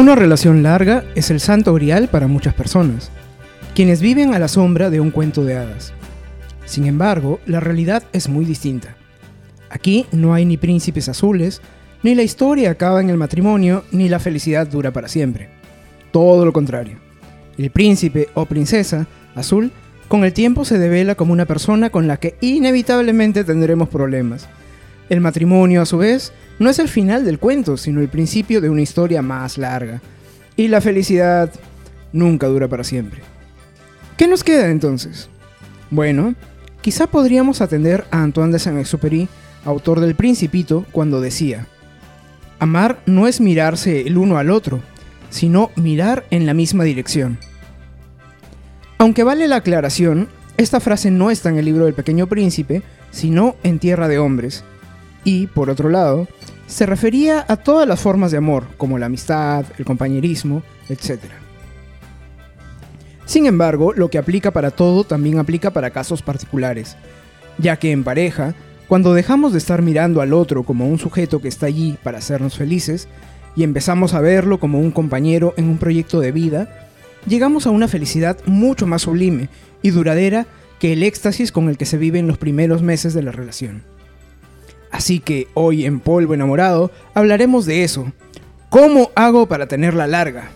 Una relación larga es el santo grial para muchas personas, quienes viven a la sombra de un cuento de hadas. Sin embargo, la realidad es muy distinta. Aquí no hay ni príncipes azules, ni la historia acaba en el matrimonio, ni la felicidad dura para siempre. Todo lo contrario. El príncipe o princesa azul con el tiempo se devela como una persona con la que inevitablemente tendremos problemas. El matrimonio, a su vez, no es el final del cuento, sino el principio de una historia más larga. Y la felicidad nunca dura para siempre. ¿Qué nos queda entonces? Bueno, quizá podríamos atender a Antoine de Saint-Exupéry, autor del Principito, cuando decía: Amar no es mirarse el uno al otro, sino mirar en la misma dirección. Aunque vale la aclaración, esta frase no está en el libro del Pequeño Príncipe, sino en Tierra de Hombres. Y, por otro lado, se refería a todas las formas de amor, como la amistad, el compañerismo, etc. Sin embargo, lo que aplica para todo también aplica para casos particulares, ya que en pareja, cuando dejamos de estar mirando al otro como un sujeto que está allí para hacernos felices, y empezamos a verlo como un compañero en un proyecto de vida, llegamos a una felicidad mucho más sublime y duradera que el éxtasis con el que se vive en los primeros meses de la relación. Así que hoy en Polvo Enamorado hablaremos de eso. ¿Cómo hago para tenerla larga?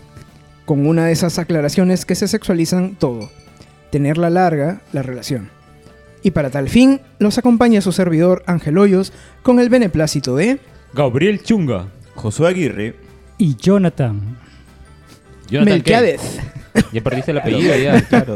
Con una de esas aclaraciones que se sexualizan todo. Tenerla larga, la relación. Y para tal fin, los acompaña su servidor Ángel Hoyos con el beneplácito de... Gabriel Chunga. Josué Aguirre. Y Jonathan. Jonathan. Ya perdiste el apellido ya. Claro,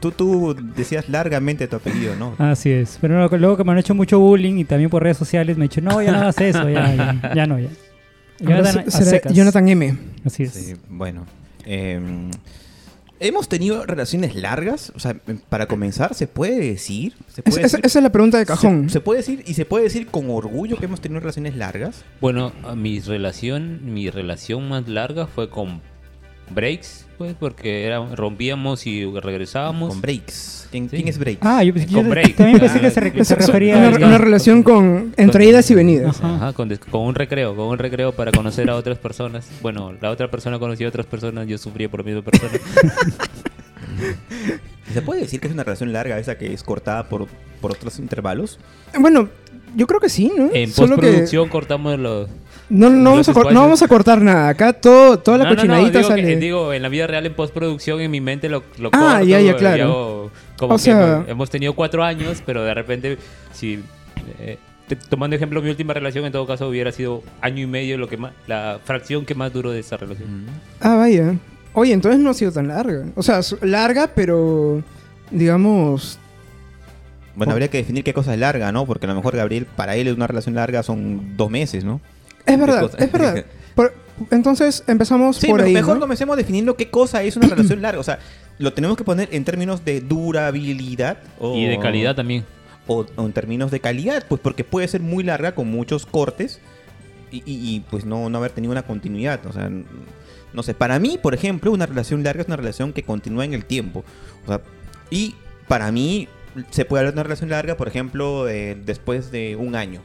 tú, tú decías largamente tu apellido, ¿no? Así es. Pero no, luego que me han hecho mucho bullying y también por redes sociales me han dicho, no, ya no hagas eso, ya, ya, ya no, ya. Jonathan, será. Jonathan M. Así es. Sí, bueno. eh, ¿Hemos tenido relaciones largas? O sea, para comenzar, ¿se puede decir? ¿Se Es- puede es- decir- esa es la pregunta de cajón. ¿Se, se puede decir y se puede decir con orgullo que hemos tenido relaciones largas? Bueno, mi relación, mi relación más larga fue con breaks, pues, porque era, rompíamos y regresábamos. Con breaks. ¿Quién, Sí. quién es breaks? Ah, yo, yo Con break. también pensé que Ah, se, re- se refería una, a... una relación con entre idas y venidas. Ajá. Ajá, con, con un recreo, con un recreo para conocer a otras personas. Bueno, la otra persona conocía a otras personas, yo sufría por la misma persona. ¿Se puede decir que es una relación larga esa que es cortada por, por otros intervalos? Bueno, yo creo que sí, ¿no? En Solo que postproducción cortamos los... no, no, vamos a no vamos a cortar nada. Acá todo, toda la No, no, no, cochinadita que- sale. digo, en la vida real, en postproducción, en mi mente lo, lo Ah, corto ya, ya, y claro. hago como O que sea- hemos tenido cuatro años, pero de repente, si... eh, te- tomando ejemplo, mi última relación, en todo caso, hubiera sido año y medio lo que más, la fracción que más duró de esa relación. Ah, vaya. Oye, entonces no ha sido tan larga. O sea, larga, pero digamos. Bueno, habría que definir qué cosa es larga, ¿no? Porque a lo mejor Gabriel, para él una relación larga son dos meses, ¿no? Es verdad, es verdad. Por- entonces empezamos Sí, por pero ahí. mejor ¿no? comencemos definiendo qué cosa es una relación larga. O sea, lo tenemos que poner en términos de durabilidad o, Y de calidad también. o, o en términos de calidad, pues porque puede ser muy larga con muchos cortes y, y- y, pues no, no haber tenido una continuidad. O sea, no sé, para mí, por ejemplo, una relación larga es una relación que continúa en el tiempo. O sea, y para mí se puede hablar de una relación larga, por ejemplo, eh, después de un año.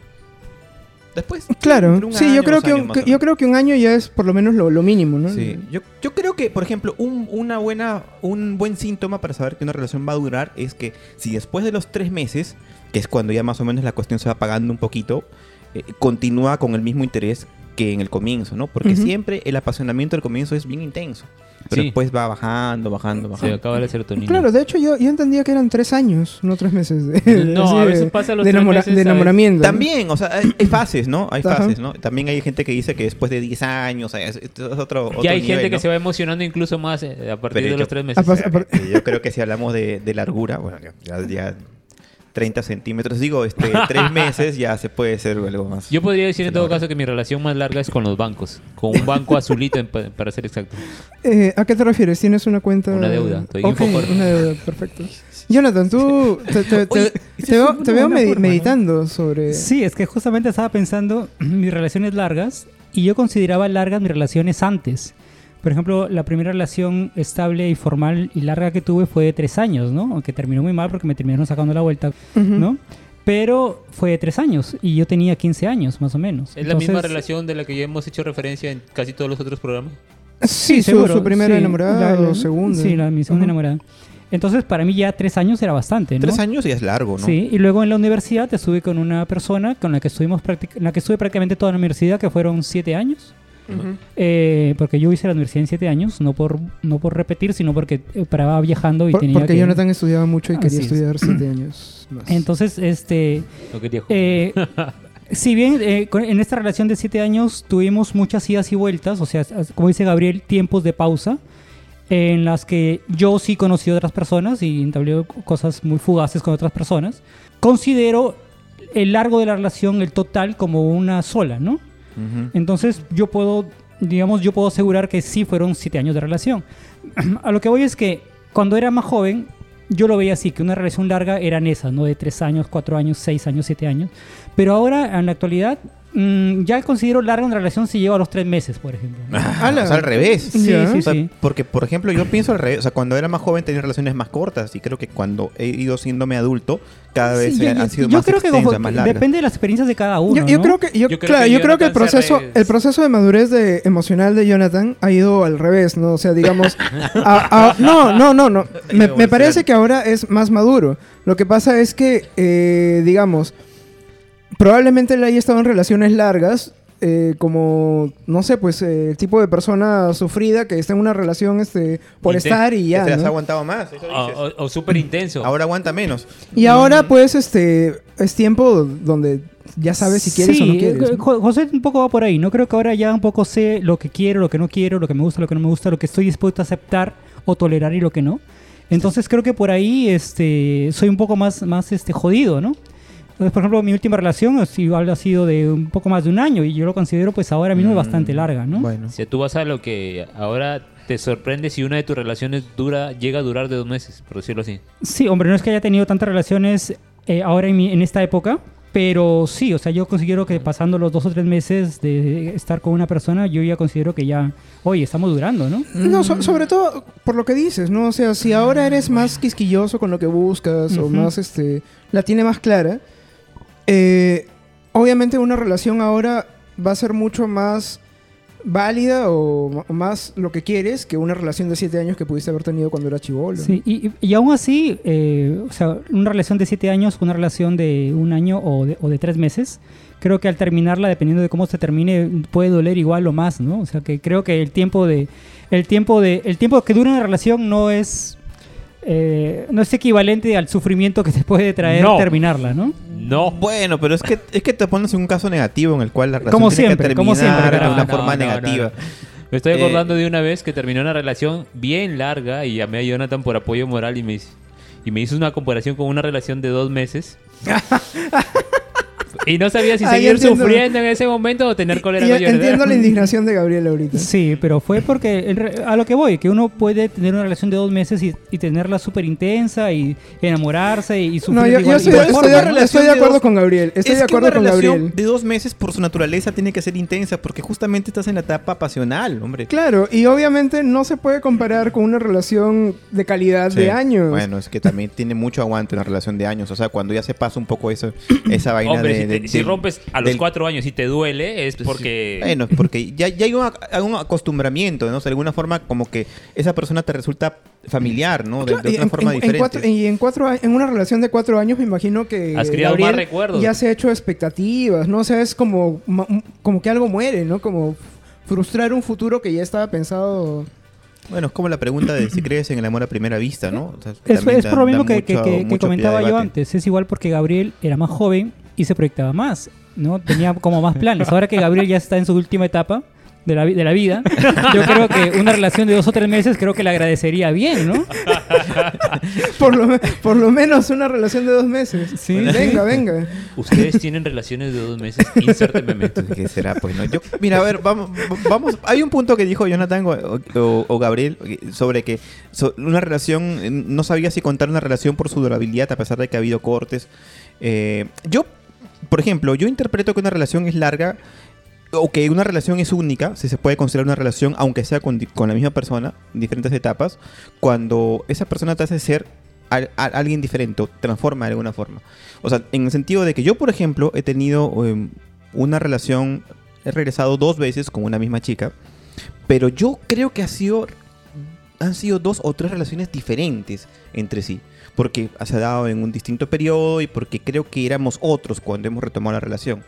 Después, Claro, un sí, año, yo creo que, un, yo creo que un año ya es por lo menos lo, lo mínimo, ¿no? Sí, yo, yo creo que, por ejemplo, un, una buena, un buen síntoma para saber que una relación va a durar es que si después de los tres meses, que es cuando ya más o menos la cuestión se va apagando un poquito, eh, continúa con el mismo interés que en el comienzo, ¿no? Porque siempre el apasionamiento del comienzo es bien intenso, pero Sí. después va bajando, bajando, Se bajando. acaba la serotonina. Claro, de hecho yo, yo entendía que eran tres años, no tres meses. de- No, así a de- veces pasa los de, tres meses, de enamoramiento. ¿no? También, o sea, hay, hay fases, ¿no? Hay Ajá. fases, ¿no? También hay gente que dice que después de 10 años, o sea, es, es otro, otro Y hay nivel, gente que se va emocionando incluso más eh, a partir Pero de yo- los tres meses. a Yo creo que si hablamos de, de largura, bueno, ya- ya 30 centímetros, digo, este, tres meses ya se puede ser algo más. Yo podría decir en todo caso que mi relación más larga es con los bancos. Con un banco azulito, en pa- para ser exacto. Eh, ¿A qué te refieres? ¿Tienes una cuenta? Una deuda, estoy Ok, Infocorp. una deuda, perfecto. Jonathan, tú te, te- te- Oye, te esa veo, es una te veo buena medi- forma, ¿no? meditando sobre... Sí, es que justamente estaba pensando mis relaciones largas y yo consideraba largas mis relaciones antes. Por ejemplo, la primera relación estable y formal y larga que tuve fue de tres años, ¿no? Aunque terminó muy mal porque me terminaron sacando la vuelta, Ujú. ¿no? pero fue de tres años y yo tenía 15 años más o menos. ¿Es la misma Entonces, relación de la que ya hemos hecho referencia en casi todos los otros programas? Sí, su, seguro, su primera sí, enamorada la- o segunda. Sí, la, mi segunda Ajá. enamorada. Entonces, para mí ya tres años era bastante, ¿no? Tres años y es largo, ¿no? Sí, y luego en la universidad estuve con una persona con la que estuvimos en la que estuve prácticamente toda la universidad, que fueron siete años. Eh, porque yo hice la universidad en siete años, no por, no por repetir, sino porque eh, paraba viajando y Por- tenía porque que... Jonathan estudiaba mucho y quería Así es. estudiar siete años más. Entonces, este... No quería. Eh, si bien eh, en esta relación de siete años tuvimos muchas idas y vueltas, o sea, como dice Gabriel, tiempos de pausa, en las que yo sí conocí a otras personas y entablé cosas muy fugaces con otras personas, considero el largo de la relación, el total, como una sola, ¿no? Ujú. Entonces yo puedo, digamos, yo puedo asegurar que sí fueron siete años de relación. A lo que voy es que cuando era más joven, yo lo veía así, que una relación larga eran esas, ¿no? De tres años, cuatro años, seis años, siete años. Pero ahora, en la actualidad, mm, ya considero larga una relación si lleva a los tres meses, por ejemplo. Ah, Ala. o sea, al revés. Sí, sí, O sea, sí. Porque, por ejemplo, yo pienso al revés. O sea, cuando era más joven tenía relaciones más cortas y creo que cuando he ido siéndome adulto, cada vez Sí, yo- han sido yo más creo que más depende de las experiencias de cada uno. yo, yo ¿no? creo que yo, Yo creo claro, que yo creo que el proceso el proceso de madurez de emocional de Jonathan ha ido al revés no o sea digamos a- a- no no no no me, me parece que ahora es más maduro lo que pasa es que eh, digamos probablemente él haya estado en relaciones largas eh, como no sé pues eh, el tipo de persona sufrida que está en una relación este por Inten- estar y ya las ha ¿no? aguantado más. eso O, dices. o- o súper intenso. Ahora aguanta menos. y ahora pues este es tiempo donde ya sabes si quieres o no Sí, quieres eh, José un poco va por ahí. No creo que ahora ya un poco sé lo que quiero, lo que no quiero, lo que me gusta, lo que no me gusta, lo que estoy dispuesto a aceptar o tolerar y lo que no. Entonces creo que por ahí este, soy un poco más, más este, jodido, ¿no? Entonces, por ejemplo, mi última relación es igual ha sido de un poco más de un año y yo lo considero pues ahora mismo Mm, bastante larga, ¿no? Bueno. Si tú vas a lo que ahora te sorprende si una de tus relaciones dura llega a durar de dos meses, por decirlo así. Sí, hombre, no es que haya tenido tantas relaciones eh, ahora en, mi- en esta época, pero sí, o sea, yo considero que pasando los dos o tres meses de estar con una persona, yo ya considero que ya, oye, estamos durando, ¿no? No, so- sobre todo por lo que dices, ¿no? O sea, si ahora eres más quisquilloso con lo que buscas o más, este, la tiene más clara, eh, obviamente una relación ahora va a ser mucho más válida o más lo que quieres que una relación de siete años que pudiste haber tenido cuando era chivolo. Sí, y, y- y aún así, eh, o sea, una relación de siete años, una relación de un año o de, o de tres meses, creo que al terminarla, dependiendo de cómo se termine, puede doler igual o más, ¿no? O sea, que creo que el tiempo de, el tiempo de, el tiempo que dura una relación no es, eh, no es equivalente al sufrimiento que te puede traer No. terminarla, ¿no? No. Bueno, pero es que, es que te pones en un caso negativo en el cual la relación Como tiene siempre, que como terminar siempre, de una No, forma no, negativa. no. Me estoy Eh, acordando de una vez que terminó una relación bien larga y llamé a Jonathan por apoyo moral y me, y me hizo una comparación con una relación de dos meses. y no sabía si seguir entiendo. sufriendo en ese momento o tener cólera Y Jonathan. entiendo la indignación de Gabriel ahorita. Sí, pero fue porque a lo que voy, que uno puede tener una relación de dos meses y, y tenerla súper intensa y enamorarse y sufrir No, yo, igual- yo estoy, igual estoy forma, de, ¿no? estoy de de acuerdo dos- con Gabriel. Estoy es de que acuerdo una con relación Gabriel. de dos meses por su naturaleza tiene que ser intensa porque justamente estás en la etapa pasional, hombre. Claro, y obviamente no se puede comparar con una relación de calidad Sí. de años. Bueno, es que también tiene mucho aguante una relación de años. O sea, cuando ya se pasa un poco eso, esa vaina Hombre, de, si, de- si de- rompes a los del- cuatro años y te duele, es porque... Bueno, porque ya, ya hay un, un acostumbramiento, ¿no? O sea, de alguna forma como que esa persona te resulta familiar, ¿no? De, de en- forma en- en diferente. cuatro- y en cuatro a- en una relación de cuatro años me imagino que Has creado Gabriel más recuerdos. ya se ha hecho expectativas, ¿no? O sea, es como, como que algo muere, ¿no? Como frustrar un futuro que ya estaba pensado. Bueno, es como la pregunta de si crees en el amor a primera vista, ¿no? O sea, Es, también es da- por lo mismo que, que- mucho- que- comentaba yo antes. Es igual porque Gabriel era más joven y se proyectaba más, ¿no? Tenía como más planes. Ahora que Gabriel ya está en su última etapa de la, de la vida, yo creo que una relación de dos o tres meses creo que le agradecería bien, ¿no? Por lo, me- por lo menos una relación de dos meses. Sí, venga, venga. Ustedes tienen relaciones de dos meses. Inserte meme. ¿Qué será? Pues no. Yo, mira, a ver, vamos, vamos. Hay un punto que dijo Jonathan o, o- o Gabriel sobre que so- una relación, eh, no sabía si contar una relación por su durabilidad a pesar de que ha habido cortes. Eh, yo, por ejemplo, yo interpreto que una relación es larga o que una relación es única, si se puede considerar una relación, aunque sea con, con la misma persona, en diferentes etapas, cuando esa persona te hace ser alguien diferente o transforma de alguna forma. O sea, en el sentido de que yo, por ejemplo, he tenido em, una relación, he regresado dos veces con una misma chica, pero yo creo que ha sido, han sido dos o tres relaciones diferentes entre sí. Porque se ha dado en un distinto periodo y porque creo que éramos otros cuando hemos retomado la relación.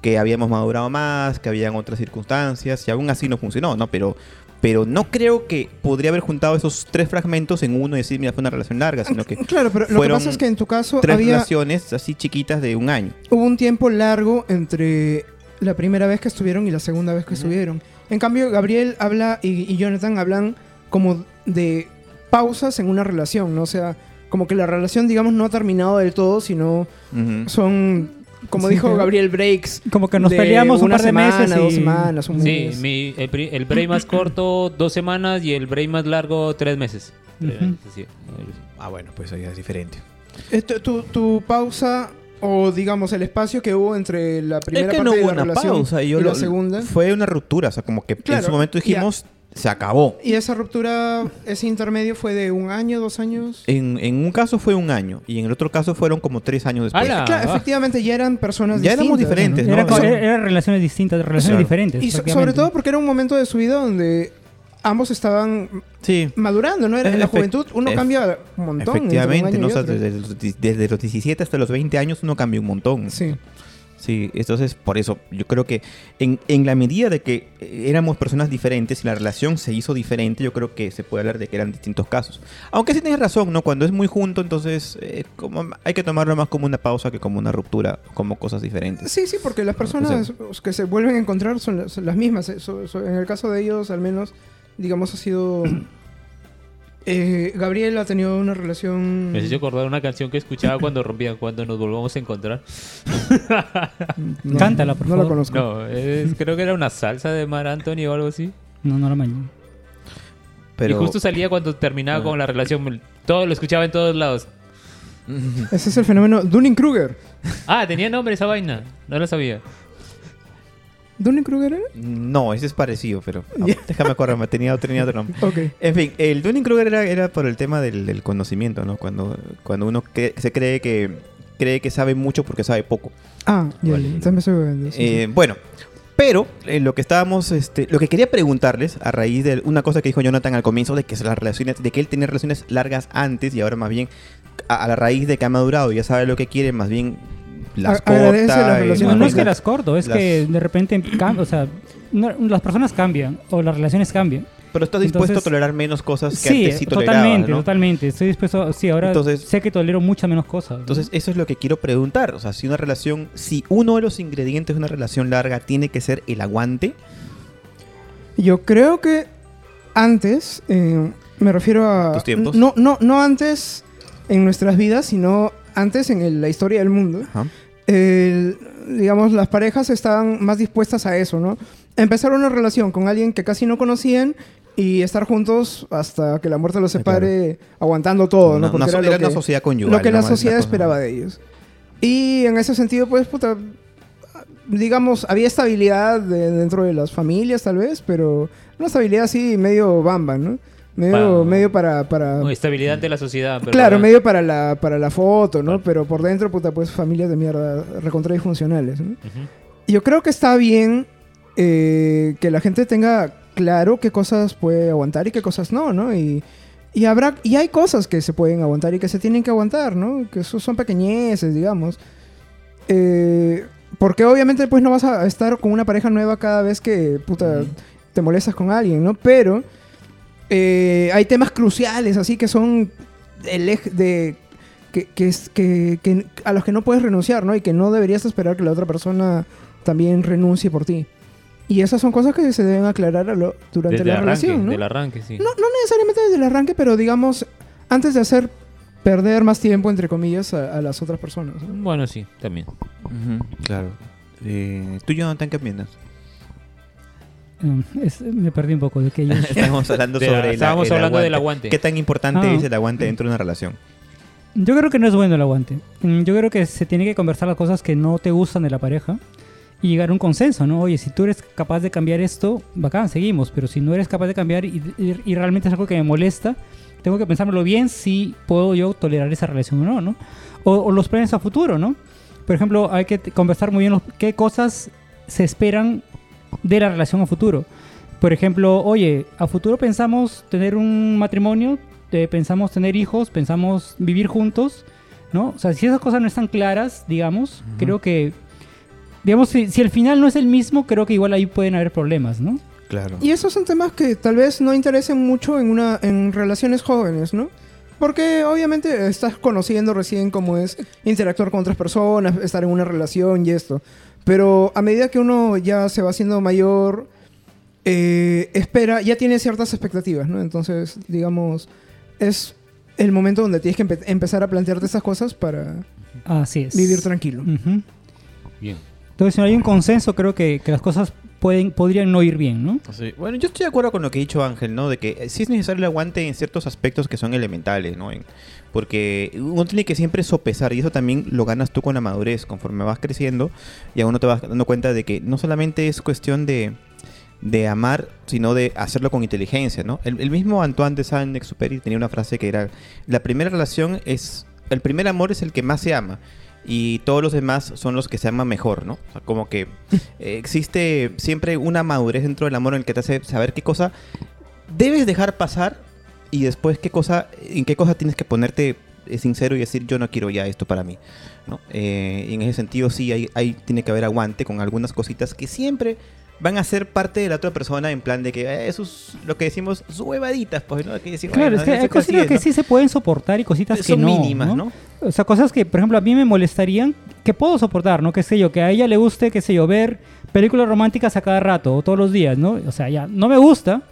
Que habíamos madurado más, que habían otras circunstancias y aún así no funcionó, ¿no? Pero, pero no creo que podría haber juntado esos tres fragmentos en uno y decir, mira, fue una relación larga, sino que Claro, pero lo que pasa es que en tu caso tres había, relaciones así chiquitas de un año. hubo un tiempo largo entre la primera vez que estuvieron y la segunda vez que estuvieron. En cambio, Gabriel habla y, y Jonathan hablan como de pausas en una relación, ¿no? O sea, como que la relación, digamos, no ha terminado del todo, sino Ujú. son, como Sí, dijo Gabriel, breaks. Como que nos de peleamos un una par de semana, meses y- dos semanas, un Sí, mes. mi, el, el break más corto, dos semanas, y el break más largo, tres meses. Eh, sí. Ah, bueno, pues ahí es diferente. Eh, tu, tu- pausa o digamos el espacio que hubo entre la primera es que parte no de hubo la una relación pausa y, yo y la lo- segunda Fue una ruptura, o sea, como que en Claro, su momento dijimos, se acabó. y esa ruptura ese intermedio fue de un año dos años En, en un caso fue un año y en el otro caso fueron como tres años después. Claro, efectivamente ya eran personas Ya éramos distintas, diferentes, co- Eso- era- eran relaciones distintas, relaciones Claro. diferentes. y so- sobre todo porque era un momento de su vida donde ambos estaban Sí. madurando no era en la juventud uno cambia un montón un Efectivamente, ¿no? desde, los, desde los 17 hasta los 20 años uno cambia un montón. sí Sí, entonces por eso yo creo que en, en la medida de que éramos personas diferentes y la relación se hizo diferente, yo creo que se puede hablar de que eran distintos casos. Aunque sí tienes razón, ¿no? Cuando es muy junto, entonces eh, como, hay que tomarlo más como una pausa que como una ruptura, como cosas diferentes. Sí, sí, porque las personas que se vuelven a encontrar son las, son las mismas. en el caso de ellos, al menos, digamos, ha sido... eh, Gabriel ha tenido una relación... Me hizo acordar una canción que escuchaba cuando rompían, cuando nos volvamos a encontrar. No, Cántala, por no la favor. conozco. No, es- creo que era una salsa de Mar Anthony o algo así. No, no la mañana. Pero Y justo salía cuando terminaba Ah. con la relación. Todo lo escuchaba en todos lados. Ese es el fenómeno Dunning-Kruger. Ah, tenía nombre esa vaina. No lo sabía. ¿Dunning-Kruger era? no, ese es parecido, pero déjame acordarme, tenía, tenía otro nombre. Ok. En fin, el Dunning-Kruger era, era por el tema del, del conocimiento, ¿no? Cuando, cuando uno cre- se cree que, cree que sabe mucho porque sabe poco. Ah, ya, Vale. ya, me estoy sí, Eh, bueno, pero eh, lo que estábamos, este, lo que quería preguntarles a raíz de una cosa que dijo Jonathan al comienzo de que las relaciones, de que él tenía relaciones largas antes y ahora más bien a, a la raíz de que ha madurado y ya sabe lo que quiere, más bien las corta y No, es que las corto, es las- que de repente o sea, no- las personas cambian o las relaciones cambian. Pero estás dispuesto Entonces- a tolerar menos cosas que Sí, antes sí totalmente, ¿no? totalmente. Estoy dispuesto, sí, ahora Entonces- sé que tolero muchas menos cosas. Entonces, eso es lo que quiero preguntar. O sea, si una relación, si uno de los ingredientes de una relación larga tiene que ser el aguante, Yo creo que antes, eh, me refiero a... ¿Tus tiempos? No, no, no antes en nuestras vidas, sino antes en el- la historia del mundo. Ajá. El- digamos, las parejas estaban más dispuestas a eso, ¿no? Empezar una relación con alguien que casi no conocían y estar juntos hasta que la muerte los separe, aguantando todo, una, ¿no? Porque una era era lo una que- sociedad conyugal. lo que la sociedad esperaba de ellos. Y en ese sentido, pues, puta, digamos, había estabilidad de- dentro de las familias, tal vez, pero una estabilidad así medio bamba, ¿no? Medio, Para- medio para... para estabilidad ante la sociedad. claro, medio para la, para la foto, ¿no? Claro. Pero por dentro, puta, pues familias de mierda recontra disfuncionales, ¿no? Ujú. Yo creo que está bien eh, que la gente tenga claro qué cosas puede aguantar y qué cosas no, ¿no? Y, y habrá y hay cosas que se pueden aguantar y que se tienen que aguantar, ¿no? Que eso son pequeñeces, digamos. Eh, porque obviamente pues no vas a estar con una pareja nueva cada vez que puta, Ujú. te molestas con alguien, ¿no? Pero eh, hay temas cruciales así que son el eje de que, que, es- que- que- a los que no puedes renunciar, ¿no? Y que no deberías esperar que la otra persona también renuncie por ti. Y esas son cosas que se deben aclarar a lo- durante Desde la arranque, relación, ¿no? del arranque, sí. No, no necesariamente desde el arranque, pero digamos, antes de hacer perder más tiempo, entre comillas, a, a las otras personas. ¿no? Bueno, sí, también. Ujú, claro. Eh, ¿Tú, Jonathan, qué opinas? Mm, es- me perdí un poco de que ellos... Estamos hablando De la- sobre el- estábamos el hablando del aguante. ¿Qué tan importante Ah. es el aguante dentro de una relación? Yo creo que no es bueno el aguante. Mm, Yo creo que se tiene que conversar las cosas que no te gustan de la pareja y llegar a un consenso, ¿no? Oye, si tú eres capaz de cambiar esto, bacán, seguimos, pero si no eres capaz de cambiar y, y- y realmente es algo que me molesta, tengo que pensármelo bien si puedo yo tolerar esa relación o no, ¿no? O, o los planes a futuro, ¿no? Por ejemplo, hay que conversar muy bien los- qué cosas se esperan de la relación a futuro. Por ejemplo, oye, a futuro pensamos tener un matrimonio, eh, pensamos tener hijos, pensamos vivir juntos, ¿no? O sea, si esas cosas no están claras, digamos, creo que, digamos, si, si el final no es el mismo, creo que igual ahí pueden haber problemas, ¿no? Claro. Y esos son temas que tal vez no interesen mucho en, una, en relaciones jóvenes, ¿no? Porque obviamente estás conociendo recién cómo es interactuar con otras personas, estar en una relación y esto. Pero a medida que uno ya se va haciendo mayor, eh, espera, ya tiene ciertas expectativas, ¿no? Entonces, digamos, es el momento donde tienes que empe- empezar a plantearte esas cosas para Así es. vivir tranquilo. Ujú. Bien. Entonces, si no hay un consenso, creo que, que las cosas pueden, podrían no ir bien, ¿no? Sí. Bueno, yo estoy de acuerdo con lo que ha dicho Ángel, ¿no? De que eh, sí es necesario el aguante en ciertos aspectos que son elementales, ¿no? En- porque uno tiene que siempre sopesar y eso también lo ganas tú con la madurez. Conforme vas creciendo, ya uno te vas dando cuenta de que no solamente es cuestión de, de amar, sino de hacerlo con inteligencia, ¿no? El, el mismo Antoine de Saint-Exupéry tenía una frase que era, la primera relación es, el primer amor es el que más se ama y todos los demás son los que se aman mejor, ¿no? O sea, como que eh, existe siempre una madurez dentro del amor en el que te hace saber qué cosa debes dejar pasar y después qué cosa, en qué cosa tienes que ponerte eh, sincero y decir yo no quiero ya esto para mí, ¿no? Eh, y en ese sentido sí, hay, hay- tiene que haber aguante con algunas cositas que siempre van a ser parte de la otra persona en plan de que eh, eso es lo que decimos, huevaditas, pues, ¿no? Que decir, Claro, bueno, es que hay cositas es, que ¿no? sí se pueden soportar y cositas que son mínimas, ¿no? O sea, cosas que, por ejemplo, a mí me molestarían, que puedo soportar, ¿no? Que sé yo, que a ella le guste, qué sé yo, ver películas románticas a cada rato o todos los días, ¿no? O sea, ya no me gusta,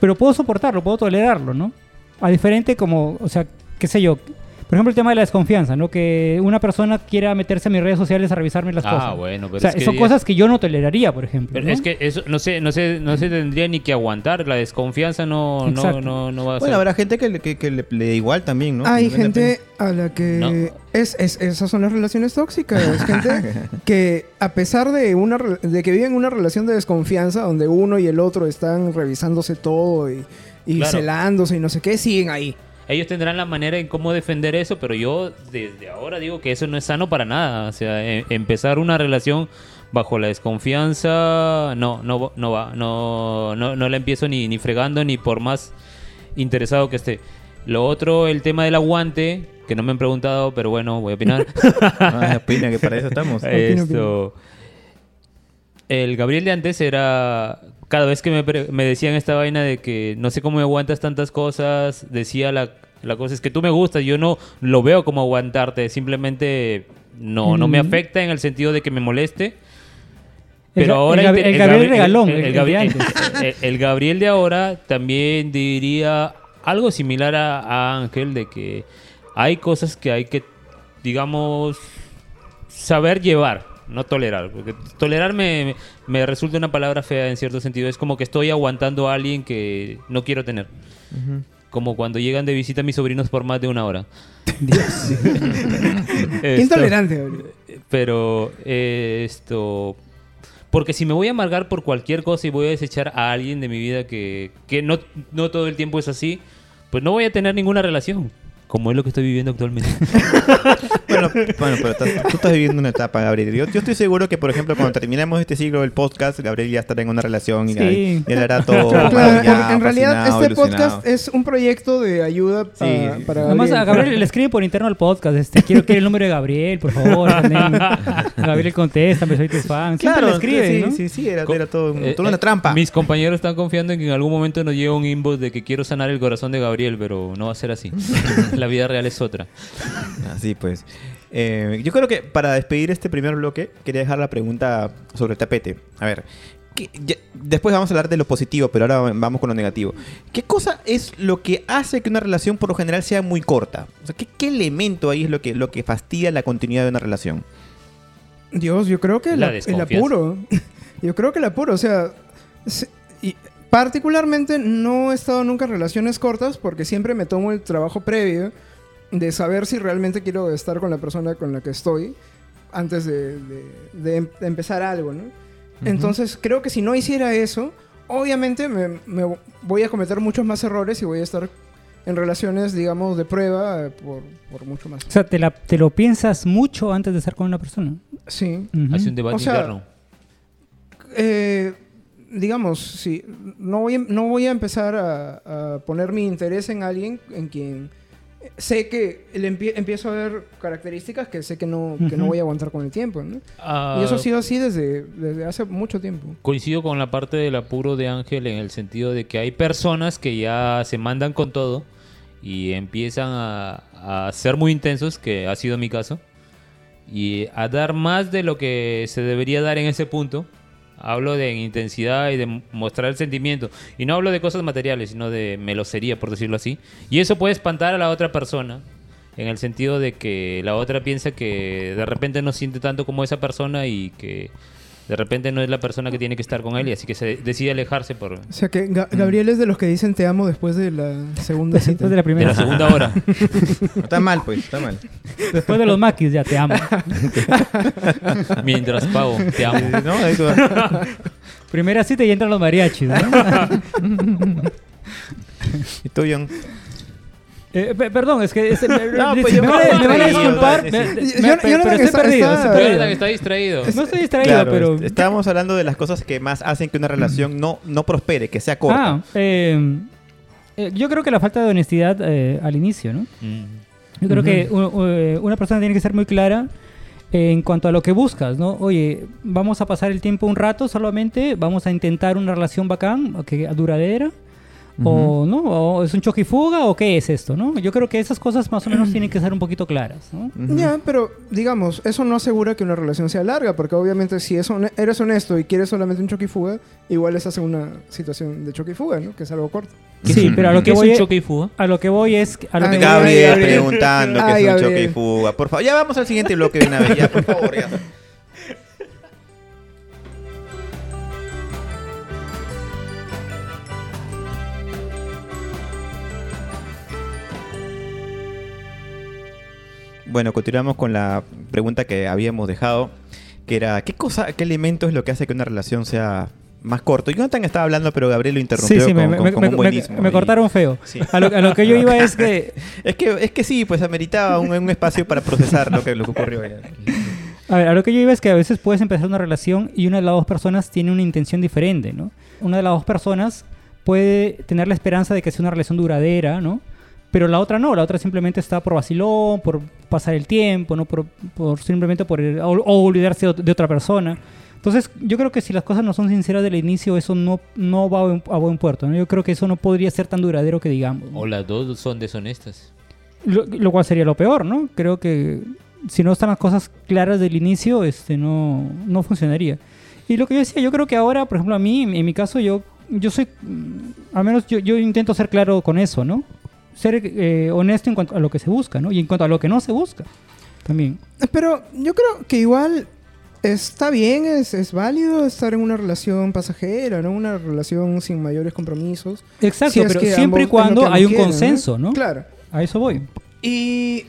pero puedo soportarlo, puedo tolerarlo, ¿no? A diferente como, o sea, qué sé yo, por ejemplo, el tema de la desconfianza, ¿no? Que una persona quiera meterse a mis redes sociales a revisarme las Ah, cosas. bueno, pero o sea, es que son cosas que yo no toleraría, por ejemplo. Pero ¿no? es que eso no sé, no sé, no se tendría ni que aguantar. La desconfianza no, no, no, no va a Bueno, ser. habrá gente que, le- que, que le, le da igual también, ¿no? Hay gente a la que No. es, es- esas son las relaciones tóxicas, gente que a pesar de una de que viven una relación de desconfianza donde uno y el otro están revisándose todo y, y Claro. celándose y no sé qué, siguen ahí. Ellos tendrán la manera en cómo defender eso, pero yo desde ahora digo que eso no es sano para nada. O sea, e- empezar una relación bajo la desconfianza, no, no, no va, no, no, no la empiezo ni, ni fregando ni por más interesado que esté. Lo otro, el tema del aguante, que no me han preguntado, pero bueno, voy a opinar. Ah, opina que para eso estamos. Opina. El Gabriel de antes era. Cada vez que me, pre- me decían esta vaina de que no sé cómo me aguantas tantas cosas, decía la, la cosa es que tú me gustas, yo no lo veo como aguantarte, simplemente no, no me afecta en el sentido de que me moleste. Pero ahora el el Gabriel Gabri- regalón, Gabriel, el Gabriel de ahora también diría algo similar a, a Ángel de que hay cosas que hay que, digamos, saber llevar, no tolerar. Porque tolerar me, me resulta una palabra fea en cierto sentido. Es como que estoy aguantando a alguien que no quiero tener. Como cuando llegan de visita mis sobrinos por más de una hora. Esto- Intolerante. Gabriel. pero eh, esto. Porque si me voy a amargar por cualquier cosa y voy a desechar a alguien de mi vida que, que no, no todo el tiempo es así, pues no voy a tener ninguna relación. Como es lo que estoy viviendo actualmente. Bueno, bueno, pero estás- tú estás viviendo una etapa, Gabriel. Yo, yo estoy seguro que, por ejemplo, cuando terminemos este siglo del podcast, Gabriel ya estará en una relación y Sí. ya, ya le hará todo. Claro, en, en realidad este ilusionado. podcast es un proyecto de ayuda pa- Sí. para Además, a Gabriel le escribe por interno al podcast. Este, quiero quiero el número de Gabriel, por favor. Gabriel Gabriel contesta, soy tu fan. Siempre Claro, le escribe, sí, ¿no? sí, sí, era, era todo, Eh, toda una eh, trampa. Mis compañeros están confiando en que en algún momento nos llega un inbox de que quiero sanar el corazón de Gabriel, pero no va a ser así. La vida real es otra. Así pues. Eh, yo creo que para despedir este primer bloque, quería dejar la pregunta sobre el tapete. A ver, ¿qué- ya- después vamos a hablar de lo positivo, pero ahora vamos con lo negativo. ¿Qué cosa es lo que hace que una relación por lo general sea muy corta? O sea, ¿qué, qué elemento ahí es lo que, lo que fastidia la continuidad de una relación? Dios, yo creo que La la- el apuro. Yo creo que el apuro, o sea, se- y particularmente no he estado nunca en relaciones cortas porque siempre me tomo el trabajo previo de saber si realmente quiero estar con la persona con la que estoy antes de, de- de em- de empezar algo, ¿no? Entonces creo que si no hiciera eso, obviamente me, me voy a cometer muchos más errores y voy a estar en relaciones, digamos, de prueba eh, por, por mucho más. O sea, te, la- te lo piensas mucho antes de estar con una persona. Sí. Ujú. Hace un debate O sea, interno. Eh, digamos, sí, no voy, a- no voy a empezar a, a poner mi interés en alguien en quien sé que le empie- empiezo a ver características que sé que no, que no voy a aguantar con el tiempo. ¿no? Ah, Y eso ha sido así desde, desde hace mucho tiempo. Coincido con la parte del apuro de Ángel en el sentido de que hay personas que ya se mandan con todo y empiezan a, a ser muy intensos, que ha sido mi caso, y a dar más de lo que se debería dar en ese punto. Hablo de intensidad y de mostrar el sentimiento. Y no hablo de cosas materiales, sino de melosería, por decirlo así. Y eso puede espantar a la otra persona. En el sentido de que la otra piensa que de repente no siente tanto como esa persona y que de repente no es la persona que tiene que estar con él y así que se decide alejarse por O sea que Ga- Gabriel es de los que dicen te amo después de la segunda cita. Después de la de primera. la segunda hora. No, está mal, pues, está mal. Después de los maquis ya te amo. Mientras pago, te amo. ¿No? Tú- Primera cita y entran los mariachis, ¿no? ¿Y tú, John? Eh, pe- perdón, es que... es- me, No, pues me yo van a- me me van a reí, disculpar. me- Yo- yo pero estoy perdido. está- estoy Jonathan perdido. está distraído. No estoy distraído, Claro, pero... est- estábamos hablando de las cosas que más hacen que una relación no, no prospere, que sea corta. Ah, eh, eh, yo creo que la falta de honestidad eh, al inicio, ¿no? Mm. Yo creo que u- u- una persona tiene que ser muy clara en cuanto a lo que buscas, ¿no? Oye, vamos a pasar el tiempo un rato solamente, vamos a intentar una relación bacán, que duradera, o no, o es un choque y fuga, o qué es esto, ¿no? Yo creo que esas cosas más o menos tienen que ser un poquito claras, ¿no? Ya, pero digamos, eso no asegura que una relación sea larga, porque obviamente si es hone- eres honesto y quieres solamente un choque y fuga, igual estás en una situación de choque y fuga, ¿no? Que es algo corto. Sí, pero a lo ¿Qué que es voy un choque y fuga? a lo que voy es a lo Ay, que voy- Gabriel, Gabriel. preguntando que Ay, es un choque Gabriel. y fuga. Por favor, ya vamos al siguiente bloque de una vez. Ya, por favor, ya. Bueno, continuamos con la pregunta que habíamos dejado, que era, ¿qué cosa, qué elemento es lo que hace que una relación sea más corto? Jonathan estaba hablando, pero Gabriel lo interrumpió Sí, sí, me, con, me- con- me- con me- un buenismo. me y- cortaron feo. Sí. A, lo, a lo que yo iba es que Es que, es que sí, pues ameritaba un, un espacio para procesar lo que, lo que ocurrió. A ver, a lo que yo iba es que a veces puedes empezar una relación y una de las dos personas tiene una intención diferente, ¿no? Una de las dos personas puede tener la esperanza de que sea una relación duradera, ¿no? Pero la otra no, la otra simplemente está por vacilón, por pasar el tiempo, ¿no? Por, por simplemente por o, o olvidarse de otra persona. Entonces, yo creo que si las cosas no son sinceras del inicio, eso no, no va a buen, a buen puerto, ¿no? Yo creo que eso no podría ser tan duradero que digamos. ¿no? O las dos son deshonestas. Lo, lo cual sería lo peor, ¿no? Creo que si no están las cosas claras del inicio, este, no, no funcionaría. Y lo que yo decía, yo creo que ahora, por ejemplo, a mí, en mi caso, yo, yo soy, mm, al menos yo, yo intento ser claro con eso, ¿no? Ser eh, honesto en cuanto a lo que se busca, ¿no? Y en cuanto a lo que no se busca, también. Pero yo creo que igual está bien, es, es válido estar en una relación pasajera, ¿no? Una relación sin mayores compromisos. Exacto, Si pero siempre y cuando hay un quieren, consenso, ¿no? Claro. A eso voy. Y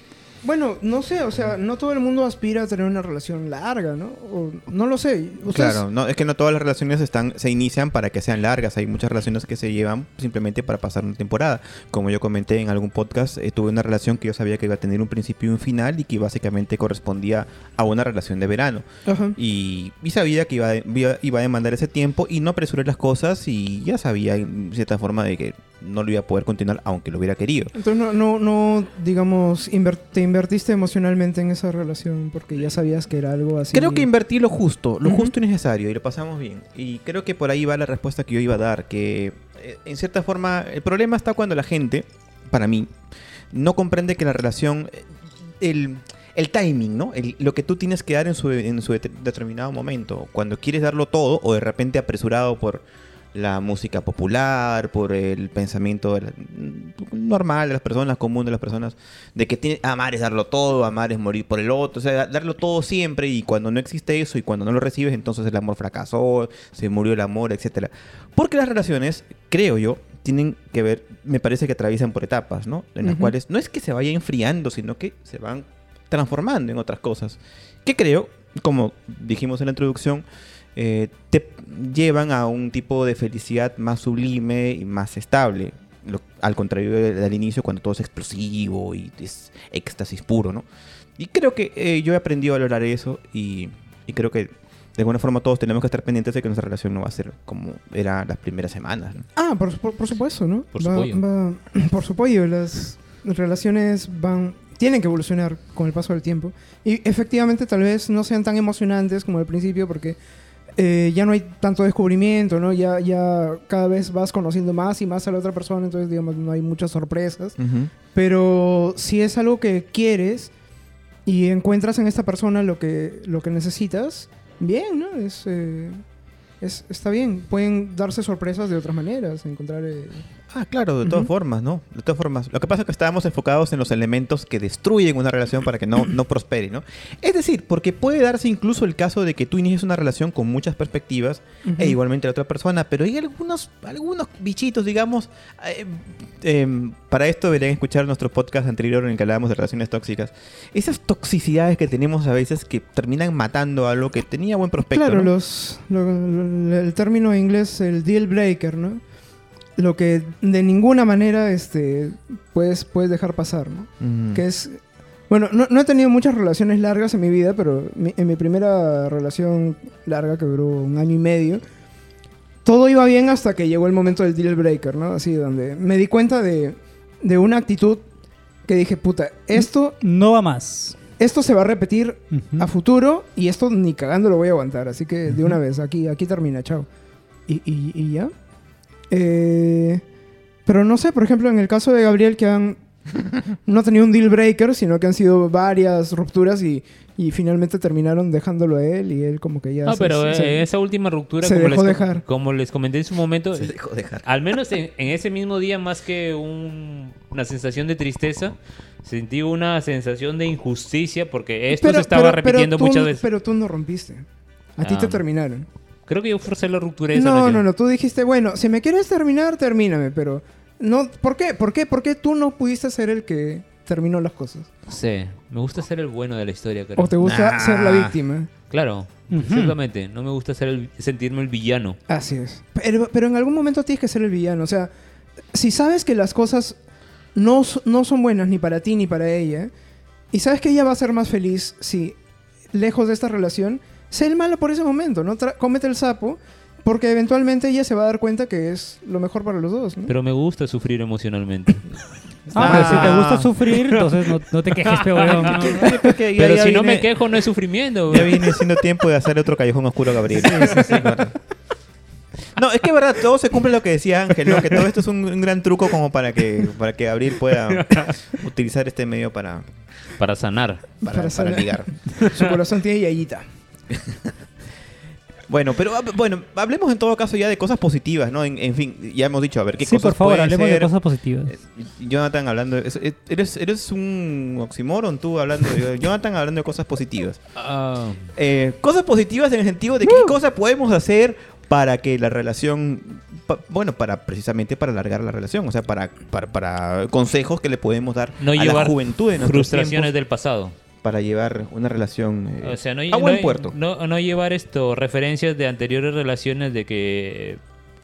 bueno, no sé, o sea, no todo el mundo aspira a tener una relación larga, ¿no? O, no lo sé. Ustedes- Claro, no, es que no todas las relaciones están, se inician para que sean largas. Hay muchas relaciones que se llevan simplemente para pasar una temporada. Como yo comenté en algún podcast, eh, tuve una relación que yo sabía que iba a tener un principio y un final y que básicamente correspondía a una relación de verano. Ajá. Y, y sabía que iba, a- iba, iba a demandar ese tiempo y no apresuré las cosas y ya sabía en cierta forma de que no lo iba a poder continuar aunque lo hubiera querido. Entonces no, no, no digamos, inver- te invertiste emocionalmente en esa relación porque ya sabías que era algo así. Creo que invertí lo justo, lo justo y necesario y lo pasamos bien. Y creo que por ahí va la respuesta que yo iba a dar, que eh, en cierta forma el problema está cuando la gente, para mí, no comprende que la relación, eh, el, el timing, ¿no? El- lo que tú tienes que dar en su, en su det- determinado momento. Cuando quieres darlo todo o de repente apresurado por la música popular, por el pensamiento normal de las personas, común de las personas, de que tiene, amar es darlo todo, amar es morir por el otro, o sea, darlo todo siempre y cuando no existe eso y cuando no lo recibes, entonces el amor fracasó, se murió el amor, etcétera. Porque las relaciones, creo yo, tienen que ver, me parece que atraviesan por etapas, ¿no? En las cuales no es que se vaya enfriando, sino que se van transformando en otras cosas. Que creo, como dijimos en la introducción, eh, te llevan a un tipo de felicidad más sublime y más estable. Lo- al contrario del, inicio, cuando todo es explosivo y es éxtasis puro, ¿no? Y creo que eh, yo he aprendido a valorar eso y, y creo que de alguna forma todos tenemos que estar pendientes de que nuestra relación no va a ser como era las primeras semanas. ¿no? Ah, por, por- por supuesto, ¿no? Por su pollo. va- por su pollo. Las relaciones van tienen que evolucionar con el paso del tiempo. Y efectivamente tal vez no sean tan emocionantes como al principio porque eh, ya no hay tanto descubrimiento, ¿no? Ya, ya cada vez vas conociendo más y más a la otra persona, entonces digamos no hay muchas sorpresas. Pero si es algo que quieres y encuentras en esta persona lo que, lo que necesitas, bien, ¿no? Es, eh, es- está bien. Pueden darse sorpresas de otras maneras, encontrar... eh, Ah, claro, de todas formas, ¿no? De todas formas. Lo que pasa es que estábamos enfocados en los elementos que destruyen una relación para que no, no prospere, ¿no? Es decir, porque puede darse incluso el caso de que tú inicies una relación con muchas perspectivas e igualmente la otra persona, pero hay algunos, algunos bichitos, digamos. eh, em, para esto deberían escuchar nuestro podcast anterior en el que hablábamos de relaciones tóxicas. Esas toxicidades que tenemos a veces que terminan matando a algo que tenía buen prospecto. Claro, ¿no? los, lo- lo- el término en inglés, el deal breaker, ¿no? Lo que de ninguna manera este, puedes, puedes dejar pasar, ¿no? Mm. Que es... Bueno, no, no he tenido muchas relaciones largas en mi vida, pero mi- en mi primera relación larga, que duró un año y medio, todo iba bien hasta que llegó el momento del deal breaker, ¿no? Así, donde me di cuenta de, de una actitud que dije, puta, esto, No va más. esto se va a repetir Ujú. a futuro y esto ni cagando lo voy a aguantar. Así que de una vez, aquí, aquí termina, chao. Y, y- y ya. Eh, pero no sé, por ejemplo, en el caso de Gabriel, que han no ha tenido un deal breaker, sino que han sido varias rupturas y, y finalmente terminaron dejándolo a él y él como que ya... No, se- pero se- eh, esa última ruptura, se como, dejó les, dejar. como les comenté en su momento, Se dejó dejar. al menos en, en ese mismo día, más que un- una sensación de tristeza, sentí una sensación de injusticia porque esto Pero- se estaba pero- pero repitiendo tú- muchas veces. Pero tú no rompiste. A ti Ah. te terminaron. Creo que yo forcé la ruptura esa No, relación. no, no. Tú dijiste, bueno, si me quieres terminar, termíname. Pero, no, ¿por qué? ¿Por qué? ¿Por qué tú no pudiste ser el que terminó las cosas? No sé, me gusta ser el bueno de la historia, creo. ¿O te gusta Nah. ser la víctima? Claro, ciertamente. No me gusta ser el- sentirme el villano. Así es. Pero, pero en algún momento tienes que ser el villano. O sea, si sabes que las cosas no, no son buenas ni para ti ni para ella, y sabes que ella va a ser más feliz si, lejos de esta relación, sé el malo por ese momento, ¿no? Tra- cómete el sapo, porque eventualmente ella se va a dar cuenta que es lo mejor para los dos, ¿no? Pero me gusta sufrir emocionalmente. Ah, pero si te Ah. gusta sufrir, entonces no, no te quejes, que ya- Pero si no me quejo, no es sufrimiento. Ya viene siendo tiempo de hacer otro callejón oscuro a Gabriel. No, es que verdad, todo se cumple lo que decía Ángel, ¿no? Que todo esto es un, un gran truco como para que, para que Gabriel pueda utilizar este medio para, Para sanar. para, Para para sanar. ligar. Su corazón tiene yayita. Bueno, pero bueno, hablemos en todo caso ya de cosas positivas, ¿no? En, en fin, ya hemos dicho, a ver, ¿qué Sí, cosas por favor, hablemos de ser? cosas positivas. Eh, Jonathan hablando, es- es- eres, eres un oxímoron tú hablando, de, Jonathan hablando de cosas positivas. Ah, Eh, cosas positivas en el sentido de qué cosas podemos hacer para que la relación, pa- bueno, para precisamente para alargar la relación, o sea, para, para, para consejos que le podemos dar no a la juventud de nuestros frustraciones del pasado. Para llevar una relación eh, O sea, no, a buen no- puerto. No, no llevar esto, referencias de anteriores relaciones de que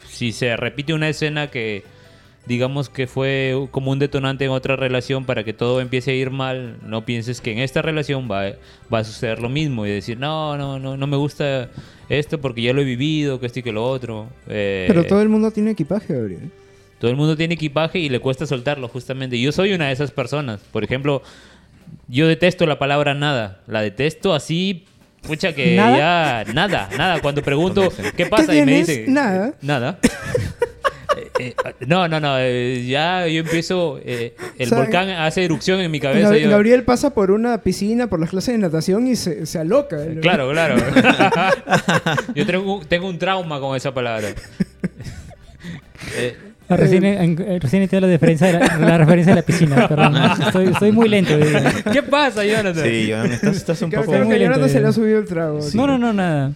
si se repite una escena que digamos que fue como un detonante en otra relación para que todo empiece a ir mal, no pienses que en esta relación va, va a suceder lo mismo y decir, no, no, no, no me gusta esto porque ya lo he vivido, que esto y que lo otro. Eh, Pero todo el mundo tiene equipaje, Gabriel. todo el mundo tiene equipaje y le cuesta soltarlo, justamente. Yo soy una de esas personas. Por ejemplo, yo detesto la palabra nada. La detesto así, pucha que ¿Nada? ya... Nada, nada. Cuando pregunto, ¿qué pasa? y me dice... Nada. Nada. Eh, eh, no, no, no. eh, ya yo empiezo... eh, el O sea, volcán hace erupción en mi cabeza. Gab- yo- Gabriel pasa por una piscina, por las clases de natación y se, se aloca. ¿no? Claro, claro. yo tengo, tengo un trauma con esa palabra. Eh, Ah, Recién, en- eh, recién entiendo la diferencia de la, la referencia de la piscina, perdón. Estoy, estoy muy lento. eh. ¿Qué pasa, Jonathan? Sí, Jonathan, estás, estás un Creo, poco... creo muy que a Jonathan lento, se le ha subido el trago. No, no, no, nada.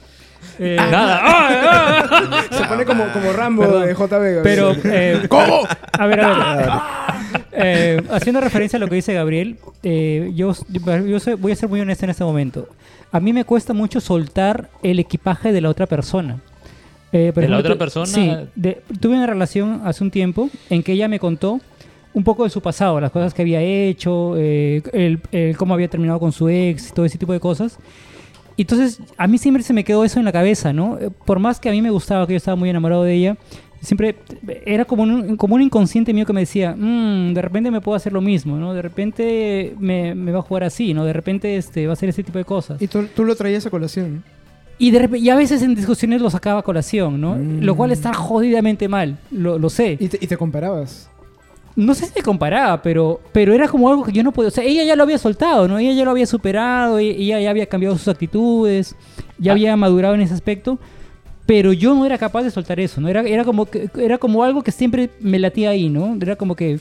Eh, Nada. ¡Ah, ah! Se pone como, como Rambo Perdón. de JB. Gabriel. Pero, eh, ¿Cómo? a ver, a ver. Eh, haciendo referencia a lo que dice Gabriel, eh, yo, yo, yo soy- voy a ser muy honesto en este momento. A mí me cuesta mucho soltar el equipaje de la otra persona. Eh, por ¿De la ejemplo, otra tu- persona? Sí. de- tuve una relación hace un tiempo en que ella me contó un poco de su pasado, las cosas que había hecho, eh, el, el cómo había terminado con su ex, todo ese tipo de cosas. Y entonces, a mí siempre se me quedó eso en la cabeza, ¿no? Eh, Por más que a mí me gustaba, que yo estaba muy enamorado de ella, siempre era como un, como un inconsciente mío que me decía, "Mm, de repente me puedo hacer lo mismo, ¿no? De repente me, me va a jugar así, ¿no? De repente este, va a hacer ese tipo de cosas. Y tú, tú lo traías a colación. Y, de repente, y a veces en discusiones lo sacaba a colación, ¿no? Mm. Lo cual está jodidamente mal, lo, lo sé. Y te, y te comparabas. No sé si se comparaba, pero, pero era como algo que yo no podía... O sea, ella ya lo había soltado, ¿no? Ella ya lo había superado, e- ella ya había cambiado sus actitudes, ya Ah. había madurado en ese aspecto, pero yo no era capaz de soltar eso, ¿no? Era, era, como, que, era como algo que siempre me latía ahí, ¿no? Era como que...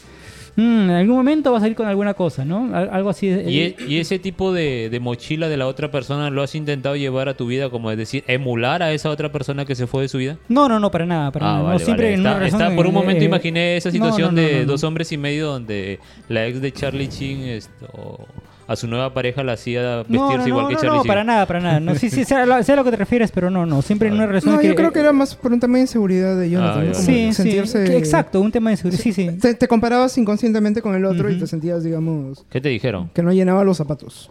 mm, en algún momento va a salir con alguna cosa, ¿no? Al- Algo así. ¿Y, e- y ese tipo de, de mochila de la otra persona lo has intentado llevar a tu vida, como es decir, emular a esa otra persona que se fue de su vida? No, no, no, para nada, para Ah, nada. No, vale, siempre vale. Está- está- por un eh, momento eh, imaginé esa no, situación no, no, de no, no. dos hombres y medio donde la ex de Charlie Chin esto, a su nueva pareja la hacía vestirse No, no, igual no, que no, Charlie no, Chin. para nada, para nada. No, sí, sí, sé a, lo, que te refieres, pero no, no. Siempre en una relación No, que... yo creo que era más por un tema de inseguridad de Jonathan. Ah, ¿no? Sí, sí, sentirse... que- exacto, un tema de seguridad. Sí, sí. Te, te comparabas inconscientemente con el otro y te sentías, digamos, ¿Qué te dijeron? que no llenaba los zapatos.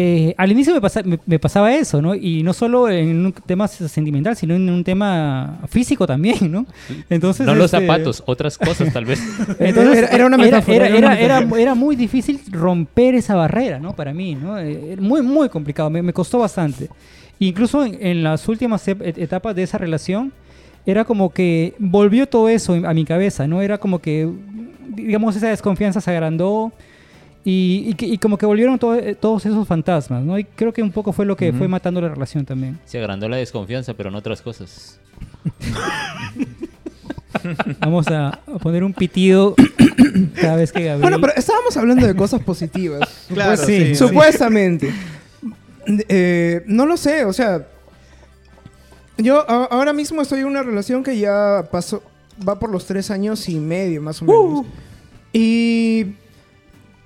Eh, al inicio me, pasa- me- me pasaba eso, ¿no? Y no solo en un tema sentimental, sino en un tema físico también, ¿no? Entonces, no los este, zapatos, otras cosas tal vez. Entonces, Era- era una metáfora, Era, era una era- era- metáfora. era muy difícil romper esa barrera, ¿no? Para mí, ¿no? Eh, era Muy, muy complicado, me, me costó bastante. Incluso en, en las últimas etapas de esa relación, era como que volvió todo eso a mi cabeza, ¿no? Era como que, digamos, esa desconfianza se agrandó y, y que- y como que volvieron eh, todos esos fantasmas, ¿no? Y creo que un poco fue lo que fue matando la relación también. Se agrandó la desconfianza, pero en otras cosas. Vamos a, poner un pitido cada vez que Gabriel... Bueno, pero estábamos hablando de cosas positivas. Claro, sí, sí. Supuestamente. Eh, no lo sé, o sea. Yo a- ahora mismo estoy en una relación que ya pasó. Va por los tres años y medio, más o menos. Y.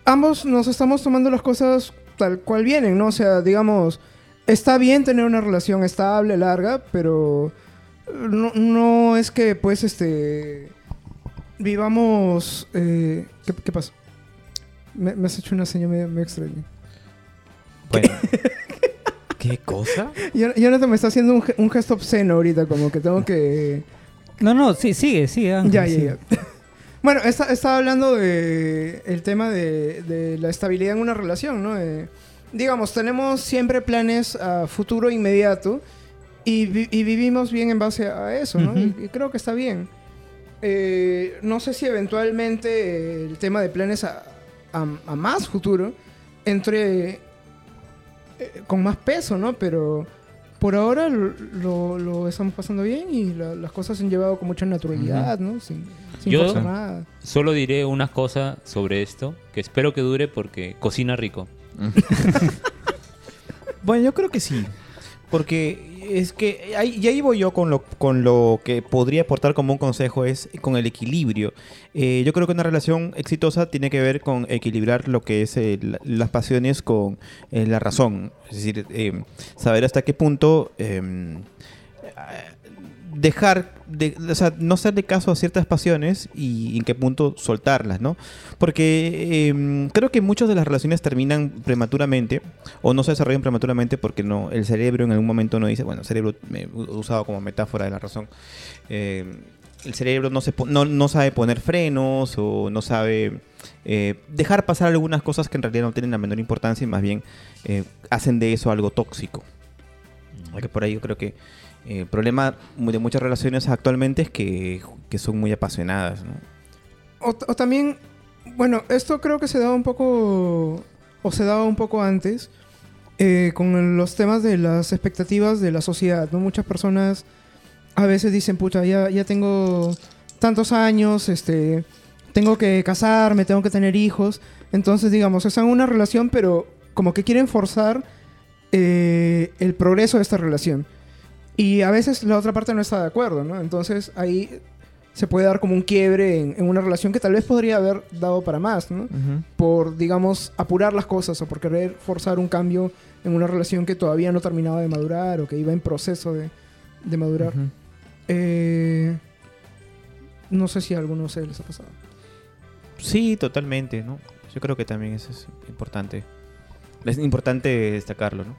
Ambos nos estamos tomando las cosas tal cual vienen, ¿no? O sea, digamos. Está bien tener una relación estable, larga, pero. No, no es que, pues, este. Vivamos. eh, ¿qué, qué pasó? Me, me has hecho una señal medio, medio extraña. Bueno. ¿Qué cosa? Jonathan me está haciendo un, un gesto obsceno ahorita, como que tengo que... No, no, sí, sigue, sigue. Ángel, Ya, ya, ya. Bueno, está- estaba hablando de el tema de, de la estabilidad en una relación, ¿no? Digamos, tenemos siempre planes a futuro inmediato y, vi- y vivimos bien en base a eso, ¿no? Y, y creo que está bien. Eh, no sé si eventualmente el tema de planes a, a- a más futuro entre eh, con más peso, ¿no? Pero por ahora lo, lo- lo estamos pasando bien y la- las cosas se han llevado con mucha naturalidad, ¿no? Sin, sin Yo- forzar nada. Solo diré una cosa sobre esto, que espero que dure porque cocina rico. Bueno, yo creo que sí. Porque es que ahí, y ahí voy yo con lo, con lo que podría aportar como un consejo, es con el equilibrio. Eh, yo creo que una relación exitosa tiene que ver con equilibrar lo que es eh, la- las pasiones con eh, la razón. Es decir, eh, saber hasta qué punto eh, dejar, de, o sea, no hacerle caso a ciertas pasiones y en qué punto soltarlas, ¿no? Porque eh, creo que muchas de las relaciones terminan prematuramente o no se desarrollan prematuramente porque no el cerebro en algún momento no dice, bueno, el cerebro me- usado como metáfora de la razón. eh, el cerebro no, se no, no sabe poner frenos o no sabe eh, dejar pasar algunas cosas que en realidad no tienen la menor importancia y más bien eh, hacen de eso algo tóxico. Que por ahí yo creo que eh, el problema de muchas relaciones actualmente es que, son muy apasionadas. ¿no? O, o también, bueno, esto creo que se daba un poco, o se daba un poco antes, eh, con los temas de las expectativas de la sociedad, ¿no? Muchas personas a veces dicen, pucha, ya, ya tengo tantos años, este, tengo que casarme, tengo que tener hijos. Entonces, digamos, están en una relación, pero como que quieren forzar eh, el progreso de esta relación. Y a veces la otra parte no está de acuerdo, ¿no? Entonces ahí se puede dar como un quiebre en, en una relación que tal vez podría haber dado para más, ¿no? Por, digamos, apurar las cosas o por querer forzar un cambio en una relación que todavía no terminaba de madurar o que iba en proceso de, de madurar. Eh, no sé si a alguno de ustedes les ha pasado. Sí, totalmente, ¿no? Yo creo que también eso es importante. Es importante destacarlo, ¿no?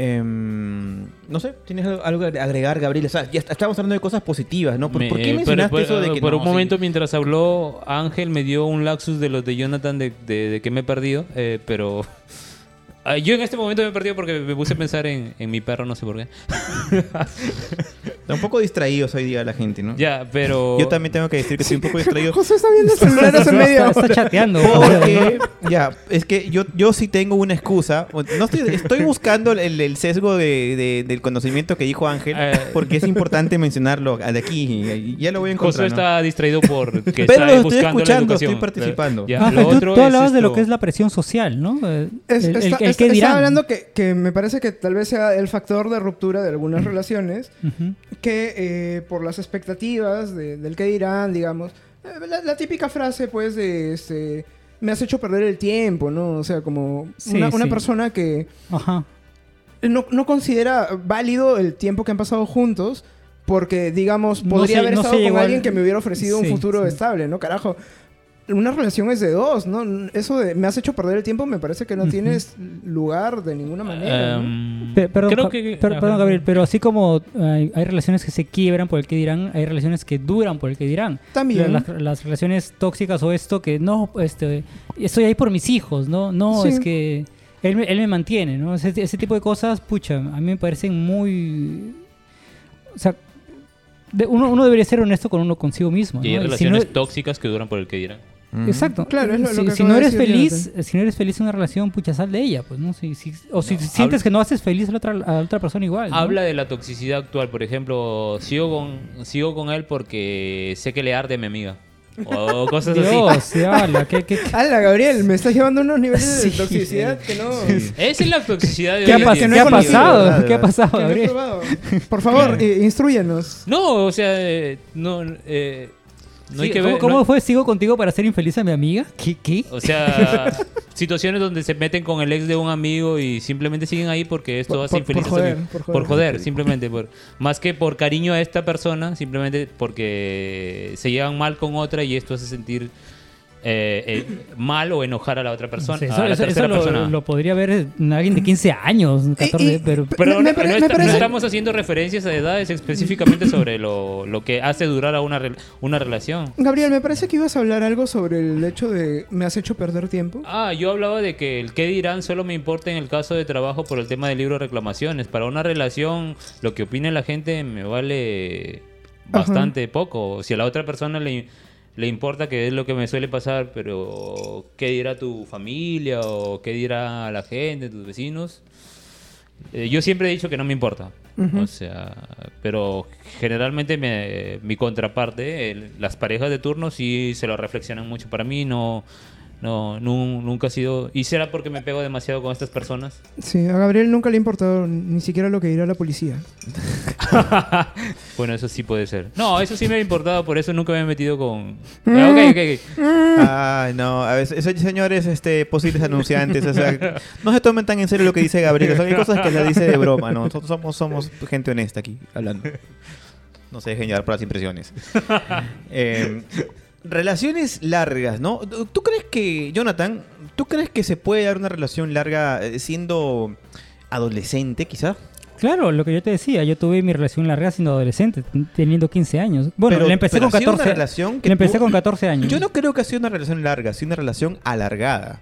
Em, no sé, ¿tienes algo- que agregar, Gabriel? O sea, ya est- estamos hablando de cosas positivas, ¿no? ¿Por, Me- por qué eh, mencionaste por, eso de que por no, un sí? momento mientras habló Ángel me dio un laxus de los de Jonathan de, de- de que me he perdido, eh, pero yo en este momento me he perdido porque me puse a pensar en, en mi perro, no sé por qué. Está un poco distraídos hoy día la gente, ¿no? Ya, pero... Yo también tengo que decir que estoy un poco distraído. José está viendo el celular hace media Está, chateando. Porque, ya, es que yo, yo sí tengo una excusa. No estoy, estoy buscando el, el sesgo de, de- del conocimiento que dijo Ángel, Eh. porque es importante mencionarlo de aquí. ya lo voy a encontrar. ¿no? está distraído por que Pero está lo estoy buscando escuchando, estoy participando. Ya, Ah, lo tú, otro tú es hablabas de lo que es la presión social, ¿no? Eh, Es- el, el- está- estaba dirán. hablando que, que me parece que tal vez sea el factor de ruptura de algunas relaciones Ujú. Que eh, por las expectativas de- del que dirán, digamos, eh, la, la típica frase pues de este me has hecho perder el tiempo, ¿no? O sea, como Sí, una, una sí. persona que Ajá. no, no considera válido el tiempo que han pasado juntos porque, digamos, No podría haber no estado con alguien que me hubiera ofrecido un futuro estable, ¿no? Carajo. Una relación es de dos, ¿no? Eso de me has hecho perder el tiempo me parece que no tienes lugar de ninguna manera. ¿no? Em, Pe- perdón, creo Ja- que- per- ajá. perdón, Gabriel, pero así como hay, hay relaciones que se quiebran por el que dirán, hay relaciones que duran por el que dirán. También. Las, las relaciones tóxicas o esto que no, este, estoy ahí por mis hijos, ¿no? No, Sí. es que él, me- él me mantiene, ¿no? Ese, ese tipo de cosas, pucha, a mí me parecen muy... O sea, de- uno, uno debería ser honesto con uno consigo mismo. Y hay ¿no? Y si relaciones no- tóxicas que duran por el que dirán. Exacto. Claro, es lo- lo si, que si no eres decir feliz, si no eres feliz en una relación, pucha, sal de ella, pues, ¿no? Si, si- o si No, sientes que no haces feliz a la otra, a la otra persona igual. ¿no? Habla de la toxicidad actual, por ejemplo, sigo con, sigo con él porque sé que le arde a mi amiga. O cosas así. Dios, habla, ¿qué, qué, qué- Ala, Gabriel, me estás llevando a unos niveles Sí. de toxicidad que no. Esa es la toxicidad de ¿Qué ha, pas- no qué ha pasado? ¿verdad? ¿Qué ha pasado, que Gabriel? Por favor, eh, instruyenos. No, o sea, eh, no, eh, no hay Sí, que ¿Cómo, ver. cómo no- fue? ¿Sigo contigo para hacer infeliz a mi amiga? ¿Qué? ¿Qué? O sea, situaciones donde se meten con el ex de un amigo y simplemente siguen ahí porque esto Por- hace por- infeliz por a su joder, amigo. por joder. Por joder, simplemente. Por, más que por cariño a esta persona, simplemente porque se llevan mal con otra y esto hace sentir eh, eh, mal o enojar a la otra persona. Sí, a eso la eso- tercera eso lo, persona. lo podría ver alguien de 15 años, 14, y- pero... Pero Me- me no, pare- no me está- no parece- estamos haciendo referencias a edades específicamente sobre lo, lo que hace durar a una, una relación. Gabriel, me parece que ibas a hablar algo sobre el hecho de me has hecho perder tiempo. Ah, yo hablaba de que el qué dirán solo me importa en el caso de trabajo por el tema del libro de reclamaciones. Para una relación, lo que opine la gente me vale bastante poco. Si a la otra persona le, le importa, que es lo que me suele pasar, pero qué dirá tu familia o qué dirá la gente, tus vecinos. Eh, yo siempre he dicho que no me importa. Ujú. O sea, pero generalmente me- mi contraparte, el- las parejas de turno sí se lo reflexionan mucho. Para mí no, no, nu- nunca ha sido... Y será porque me pego demasiado con estas personas. Sí, a Gabriel nunca le ha importado ni siquiera lo que dirá la policía. bueno, eso sí puede ser. No, eso sí me ha importado, por eso nunca me he metido con... Ah, ok, ok, ok. Ay, no, a veces, esos señores este, posibles anunciantes, o sea, no se tomen tan en serio lo que dice Gabriel, son hay cosas que se dice de broma, ¿no? Nosotros somos, somos gente honesta aquí, hablando. No se dejen llevar por las impresiones. Eh, relaciones largas, ¿no? ¿Tú crees que, Jonathan, tú crees que se puede dar una relación larga eh, siendo adolescente, quizá? Claro, lo que yo te decía, yo tuve mi relación larga siendo adolescente, teniendo 15 años. Bueno, Pero- le empecé pero con ha sido 14. una relación que le empecé tú- con 14 años. Yo no creo que ha sido una relación larga, ha sido una relación alargada.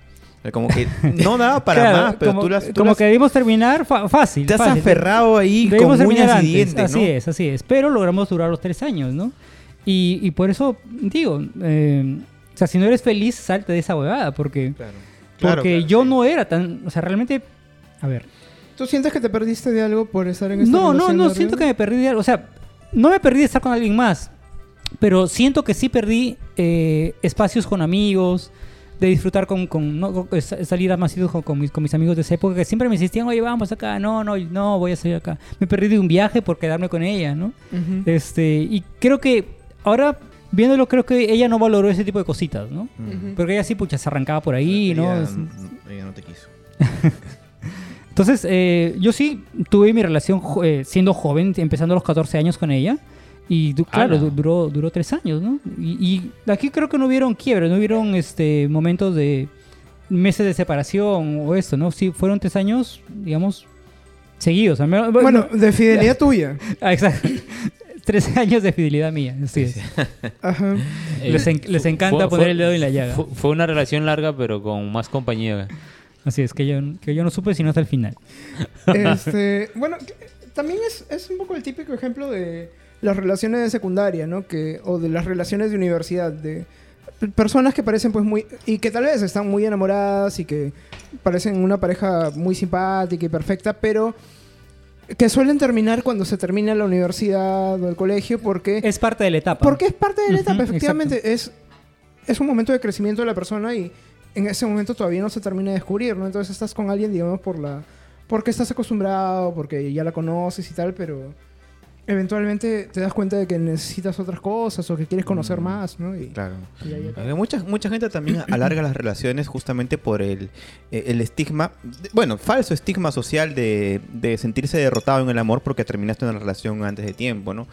Como que no daba para Claro, más, pero como, tú las, tú como las- que debimos terminar fácil. te has fácil. aferrado ahí Debimos con uñas y dientes, Así es, así es. Pero logramos durar los tres años, ¿no? Y, y por eso digo, eh, o sea, si no eres feliz, salte de esa huevada, porque, Claro. Claro, porque claro, yo sí. no era tan, o sea, realmente, a ver, ¿Tú sientes que te perdiste de algo por estar en esta no, no, no, siento que me perdí de algo, o sea, no me perdí de estar con alguien más, pero siento que sí perdí eh, espacios con amigos, de disfrutar con, con, ¿no? con- sa- salir a más con, con mis, con mis amigos de esa época que siempre me insistían, oye, vamos acá, no, no, no, voy a salir acá. Me perdí de un viaje por quedarme con ella, ¿no? Este, y creo que ahora, viéndolo, creo que ella no valoró ese tipo de cositas, ¿no? Mm. Porque ella sí, pucha, se arrancaba por ahí, ¿no? Ella, no te quiso. Entonces, eh, yo sí tuve mi relación eh, siendo joven, empezando a los 14 años con ella. Y du- claro, ¡Hala! du- duró, duró tres años, ¿no? Y, y aquí creo que no hubieron quiebres, no hubieron este, momentos de meses de separación o esto, ¿no? Sí, fueron tres años, digamos, seguidos. al menos- Bueno, de fidelidad tuya. Ah, exacto. 13 años de fidelidad mía, así es. Ajá. Eh, Les, en- les encanta fue- poner fue- el dedo en la llaga. Fue, fue una relación larga, pero con más compañía. Así es, que yo, que yo no supe sino hasta el final. Este, bueno, también es, es un poco el típico ejemplo de las relaciones de secundaria, ¿no? Que, o de las relaciones de universidad, de personas que parecen pues muy... y que tal vez están muy enamoradas y que parecen una pareja muy simpática y perfecta, pero que suelen terminar cuando se termina la universidad o el colegio porque... Es parte de la etapa. Porque es parte de la etapa, efectivamente. Es, es un momento de crecimiento de la persona y en ese momento todavía no se termina de descubrir, ¿no? Entonces estás con alguien, digamos, por la porque estás acostumbrado, porque ya la conoces y tal, pero eventualmente te das cuenta de que necesitas otras cosas o que quieres conocer Mm. más, ¿no? Y, Claro. y ahí. Eh, Mucha, mucha gente también alarga las relaciones justamente por el, eh, el estigma, bueno, falso estigma social de, de sentirse derrotado en el amor porque terminaste una relación antes de tiempo, ¿no?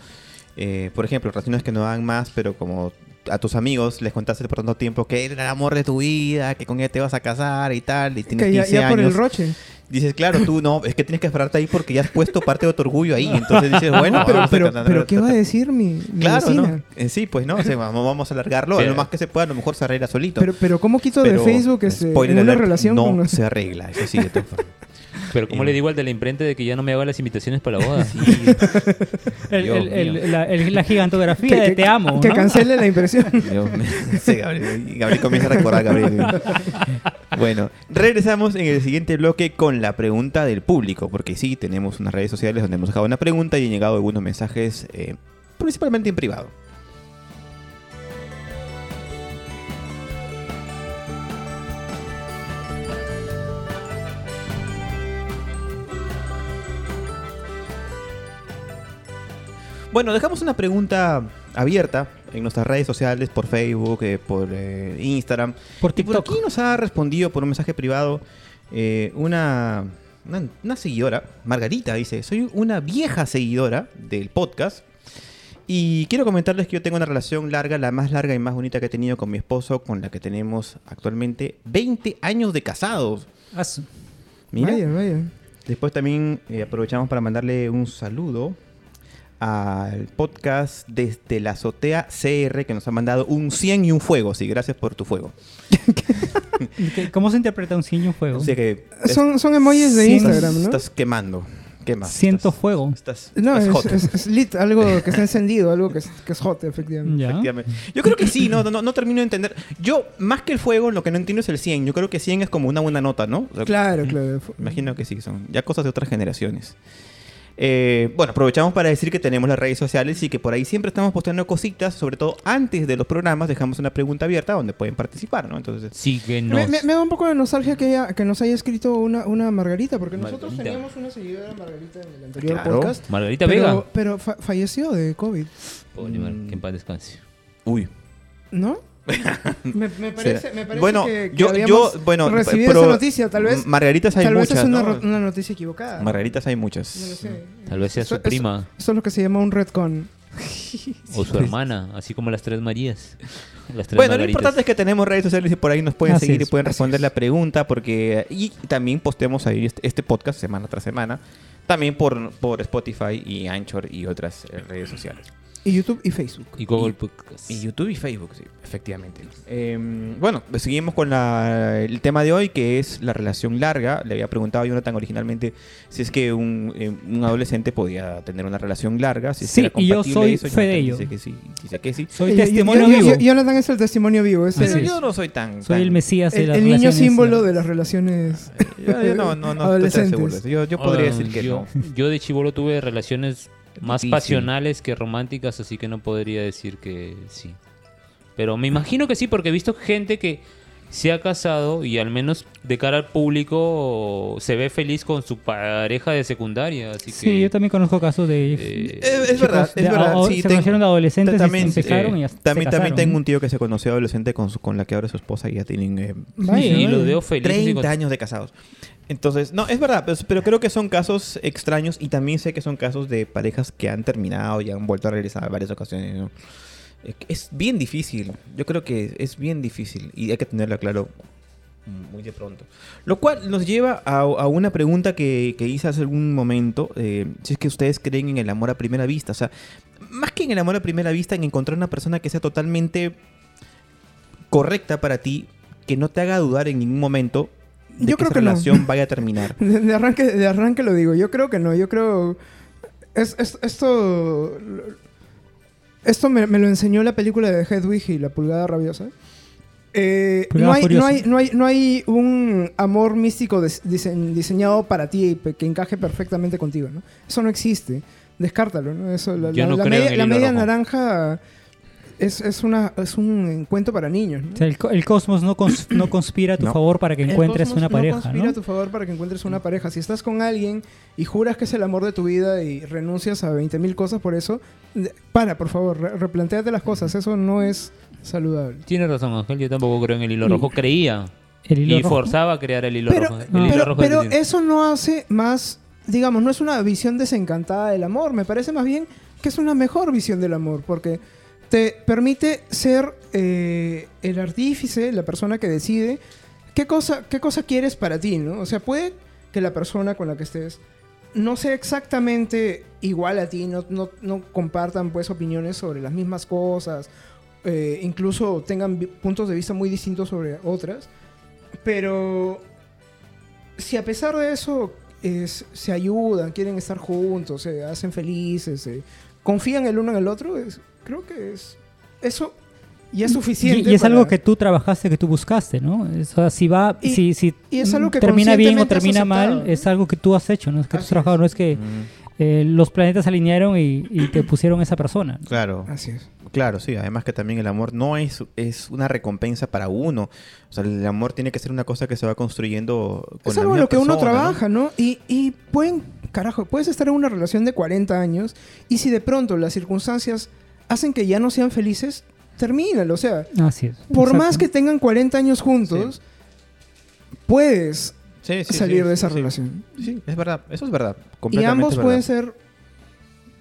Eh, por ejemplo, relaciones que no dan más, pero como a tus amigos les contaste por tanto tiempo que era el amor de tu vida, que con ella te vas a casar y tal, y tienes Que ya, 15 ya por el años. roche. Dices, claro, tú no, es que tienes que esperarte ahí porque ya has puesto parte de tu orgullo ahí. Entonces dices, bueno, No, pero, a pero, ¿qué va a decir mi, mi Claro, vecina? ¿no? Eh, sí, pues no, o sea, vamos, vamos a alargarlo. Pero- lo más que se pueda, a lo mejor se arregla solito. Pero, pero ¿cómo quito Pero, de Facebook este, spoiler en una alert, relación no con... se arregla, eso sí, de todas formas. Pero ¿cómo le digo al de la imprenta de que ya no me haga las invitaciones para la boda? El- Dios el- el- mío. la, el- la gigantografía que, de que- te amo. Que ¿no? cancele la impresión. Dios mío. Sí, Gabriel comienza a recordar, Gabriel. Bueno, regresamos en el siguiente bloque con la pregunta del público, porque sí, tenemos unas redes sociales donde hemos dejado una pregunta y han llegado algunos mensajes, eh, principalmente en privado. Bueno, dejamos una pregunta abierta en nuestras redes sociales, por Facebook, eh, por eh, Instagram. Por Y por aquí nos ha respondido por un mensaje privado eh, una, una, una seguidora, Margarita, dice, soy una vieja seguidora del podcast y quiero comentarles que yo tengo una relación larga, la más larga y más bonita que he tenido con mi esposo, con la que tenemos actualmente 20 años de casados. Ah, su- Mira, Vaya, vaya. después también aprovechamos para mandarle un saludo al podcast desde la azotea CR que nos ha mandado un 100 y un fuego. Sí, gracias por tu fuego. ¿Qué- ¿Cómo se interpreta un ciño fuego? O sea que Son, son emojis de Instagram, ¿no? Estás quemando. Quemas. Siento Estás- fuego. Estás, No, estás es, hot. es- es lit, algo que está encendido, algo que es, que es hot, efectivamente. Ya. Efectivamente. Yo creo que sí, no, no, no termino de entender. Yo, más que el fuego, lo que no entiendo es el 100. Yo creo que 100 es como una buena nota, ¿no? O sea, Claro, claro. Imagino que sí, son ya cosas de otras generaciones. Eh, bueno, aprovechamos para decir que tenemos las redes sociales y que por ahí siempre estamos posteando cositas, sobre todo antes de los programas, dejamos una pregunta abierta donde pueden participar, ¿no? Entonces, Síguenos. Me, me- me da un poco de nostalgia que, que nos haya escrito una, una Margarita, porque nosotros Margarita. teníamos una seguidora Margarita en el anterior Claro. podcast. Margarita Pero, Vega. pero fa- falleció de COVID, Pobre Mar- que en paz descanse. uy. ¿no? me, me parece, me parece bueno, que, que yo, habíamos yo, bueno, recibido pero esa noticia. Tal vez, Margaritas hay tal vez muchas, es una, ¿no? una noticia equivocada. Margaritas hay muchas. No lo sé. Tal vez sea Eso- su prima Eso es lo que se llama un retcon. o su hermana, así como las tres Marías. Las tres Bueno, lo Margaritas. importante es que tenemos redes sociales y por ahí nos pueden Así seguir y es, pueden así responder es. la pregunta porque y también posteamos ahí este, este podcast semana tras semana, también por, por Spotify y Anchor y otras redes sociales. Y YouTube y Facebook. Y Google Podcast. Y YouTube y Facebook, sí, efectivamente. Eh, bueno, seguimos con la- el tema de hoy, que es la relación larga. Le había preguntado a Jonathan originalmente si es que un, eh, un adolescente podía tener una relación larga. Si es que Sí, era y yo compatible soy eso. fe de ello. Dice que sí, dice que sí. Soy Eh, yo- testimonio yo- yo- vivo. yo- Jonathan es el testimonio vivo. Es Pero el, yo no soy tan... Soy tan- el mesías de el- las el niño símbolo ¿no? de las relaciones Yo, yo no, no, no estoy seguro. Yo, yo podría Ah, decir que yo, no. Yo de chivolo tuve relaciones más Difícil. pasionales que románticas, así que no podría decir que sí. Pero me imagino que sí, porque he visto gente que se ha casado y al menos de cara al público se ve feliz con su pareja de secundaria. Así Sí, que, yo también conozco casos de... eh, Es, es verdad, es de- verdad. o- sí, se tengo- conocieron de adolescentes, también, empezaron eh, y se También, también casaron, tengo ¿no? un tío que se conoció adolescente con, su- con la que ahora es su esposa y ya tienen eh, Vaya, y los veo felices. y 30 con- años de casados. Entonces, no, es verdad, pues, pero creo que son casos extraños y también sé que son casos de parejas que han terminado y han vuelto a regresar varias ocasiones. Es bien difícil, yo creo que es bien difícil y hay que tenerlo claro muy de pronto. Lo cual nos lleva a, una pregunta que, que hice hace algún momento, eh, si es que ustedes creen en el amor a primera vista, o sea, más que en el amor a primera vista, en encontrar una persona que sea totalmente correcta para ti, que no te haga dudar en ningún momento de Yo que creo esa que no. relación vaya a terminar. De, de arranque, de arranque lo digo. Yo creo que no. Yo creo. Es, es- esto. Esto me, me lo enseñó la película de Hedwig y la pulgada rabiosa. Eh, no, hay, no, hay, no, hay, no hay un amor místico dis- dise- diseñado para ti que encaje perfectamente contigo. ¿no? Eso no existe. Descártalo. ¿no? Eso, la, Yo la- no la media, la media naranja es, es, una, es un cuento para niños. ¿no? O sea, el, el cosmos no, cons- no conspira a tu No. favor para que El encuentres cosmos una no pareja, conspira ¿no? a tu favor para que encuentres una pareja. Si estás con alguien y juras que es el amor de tu vida y renuncias a 20.000 cosas por eso, para, por favor, re- replantéate las cosas. Eso no es saludable. Tienes razón, Ángel. Yo tampoco creo en el hilo rojo. Creía. El hilo y rojo. forzaba a crear el hilo Pero, rojo. El hilo pero, rojo pero eso no hace más, digamos, no es una visión desencantada del amor. Me parece más bien que es una mejor visión del amor porque te permite ser eh, el artífice, la persona que decide qué cosa, qué cosa quieres para ti, ¿no? O sea, puede que la persona con la que estés no sea exactamente igual a ti, no, no, no compartan pues opiniones sobre las mismas cosas, eh, incluso tengan puntos de vista muy distintos sobre otras, pero si a pesar de eso es- se ayudan, quieren estar juntos, se hacen felices, confían el uno en el otro, es- creo que es eso ya es Y, suficiente. y es algo que tú trabajaste, que tú buscaste, ¿no? O sea, si va, Y- si, si y es algo que termina bien o termina mal, es algo que tú has hecho, no es que tú has trabajado, es. no es que Mm, eh, los planetas se alinearon y, y te pusieron esa persona. Claro, Así es. claro, sí. Además que también el amor no es, es una recompensa para uno. O sea, el amor tiene que ser una cosa que se va construyendo con es la algo en misma lo que uno trabaja, ¿no? Y, y pueden, carajo, puedes estar en una relación de 40 años y si de pronto las circunstancias hacen que ya no sean felices, termínalo. O sea, Así es. por exacto. más que tengan 40 años juntos, puedes Sí, sí, salir sí, de esa sí. relación. Sí, es verdad. Eso es verdad. Y ambos verdad. pueden ser,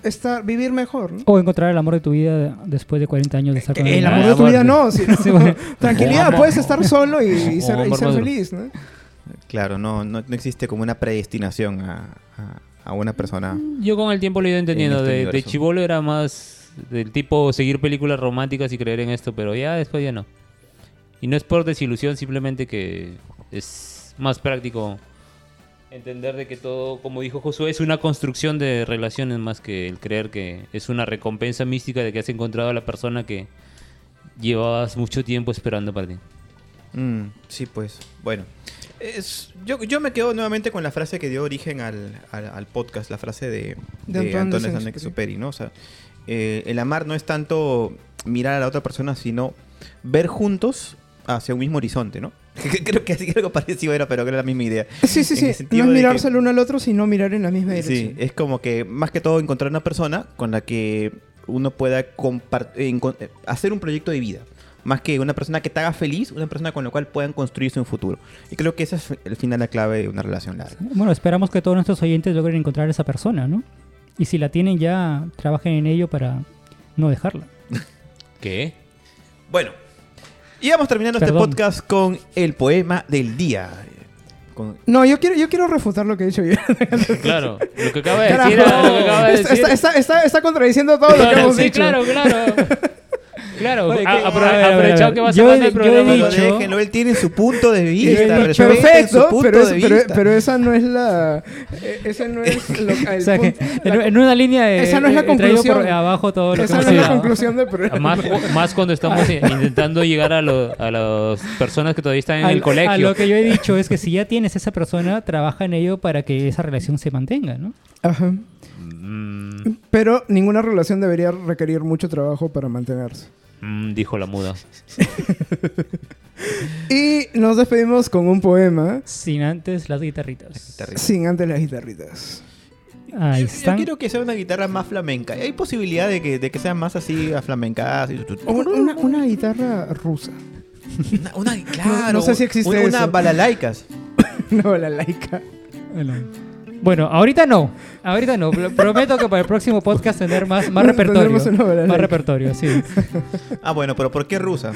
estar, vivir mejor, ¿no? O encontrar el amor de tu vida después de 40 años de estar con El amor de tu vida no. sí, Sí, bueno. Tranquilidad, Amor- puedes estar solo y, ser, y feliz, ¿no? Claro, no, no, no existe como una predestinación a, a- a una persona. Yo con el tiempo lo he ido entendiendo. este de, de chivolo era más del tipo seguir películas románticas y creer en esto, pero ya después ya no. Y no es por desilusión, simplemente que es más práctico entender de que todo, como dijo Josué, es una construcción de relaciones más que el creer que es una recompensa mística de que has encontrado a la persona que llevabas mucho tiempo esperando para ti. Mm, sí, pues. Bueno. Es, yo, yo me quedo nuevamente con la frase que dio origen al, al- al podcast, la frase de, De de Antonio ¿no? O sea, eh, el amar no es tanto mirar a la otra persona, sino ver juntos hacia un mismo horizonte, ¿no? creo que así algo parecido era, pero que era la misma idea. Sí, sí, En sí. el No es mirarse el uno al otro, sino mirar en la misma Sí, dirección. es como que más que todo encontrar una persona con la que uno pueda hacer un proyecto de vida. Más que una persona que te haga feliz, una persona con la cual puedan construirse un futuro. Y creo que esa es el final la clave de una relación larga. Bueno, esperamos que todos nuestros oyentes logren encontrar esa persona, ¿no? Y si la tienen ya, trabajen en ello para no dejarla. ¿Qué? Bueno, y vamos terminando este Perdón. podcast con el poema del día. Con- No, yo quiero, yo quiero refutar lo que he dicho yo. Claro, lo que acaba de Carajo. decir, era lo que acaba de está, decir. está, está, está- está contradiciendo todo lo que Claro, hemos sí, dicho. claro, claro. Claro, Oye, a- que- apro- a ver, a ver, aprovechado a que vas Yo a mandar el yo he programa. Dicho- déjenlo, él tiene su punto de vista. dicho- Perfecto, punto pero, es- de pero, vista. pero esa no es la. eh, Ese no es lo, el O sea, que punto- en, una línea de, Esa no es la traído conclusión. por abajo todo lo que esa hemos no es la conclusión del programa. Más, más cuando estamos intentando llegar a, lo- a las personas que todavía están en Al- el colegio. A lo que yo he dicho es que si ya tienes esa persona, trabaja en ello para que esa relación se mantenga, ¿no? Ajá. Mm, Pero ninguna relación debería requerir mucho trabajo para mantenerse. Mm, dijo la muda. Y nos despedimos con un poema, Sin antes las guitarritas. Sin antes las guitarritas. Ahí Yo- Yo están. quiero que sea una guitarra más flamenca. ¿Hay posibilidad de que, de que sea más así aflamencada? O Una, una guitarra rusa. Una, una- claro, no sé si existe una, Una eso. balalaicas. No, la laica. Bueno. Bueno, ahorita no. Ahorita no. Pro- Prometo que para el próximo podcast tener más, más repertorio. Tendremos una balalaika. Más repertorio, sí. Ah, bueno, pero ¿por qué rusa?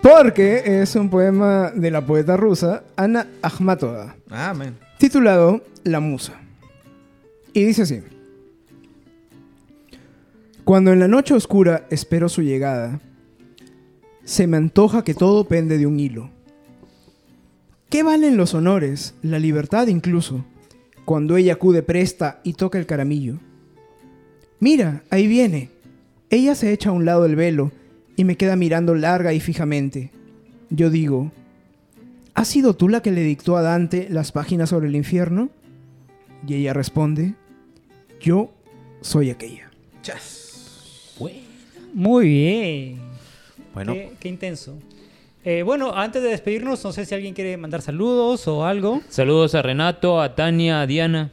Porque es un poema de la poeta rusa Ana Akhmatova, Ah, man. titulado La Musa. Y dice así. Cuando en la noche oscura espero su llegada, se me antoja que todo pende de un hilo. ¿Qué valen los honores, la libertad incluso, cuando ella acude presta y toca el caramillo? Mira, ahí viene. Ella se echa a un lado el velo y me queda mirando larga y fijamente. Yo digo, ¿has sido tú la que le dictó a Dante las páginas sobre el infierno? Y ella responde, yo soy aquella. Muy bien. Bueno, Qué, qué intenso. Eh, bueno, antes de despedirnos, no sé si alguien quiere mandar saludos o algo. Saludos a Renato, a Tania, a Diana.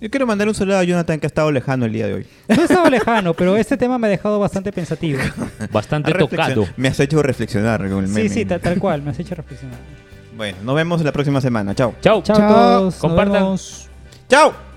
yo quiero mandar un saludo a Jonathan que ha estado lejano el día de hoy. No estaba lejano, pero este tema me ha dejado bastante pensativo. Bastante tocado. Me has hecho reflexionar con el meme. Sí, sí, ta- tal cual, me has hecho reflexionar. Bueno, nos vemos la próxima semana. Chao. Chao. Chao, a todos. Compartan. ¡Chao!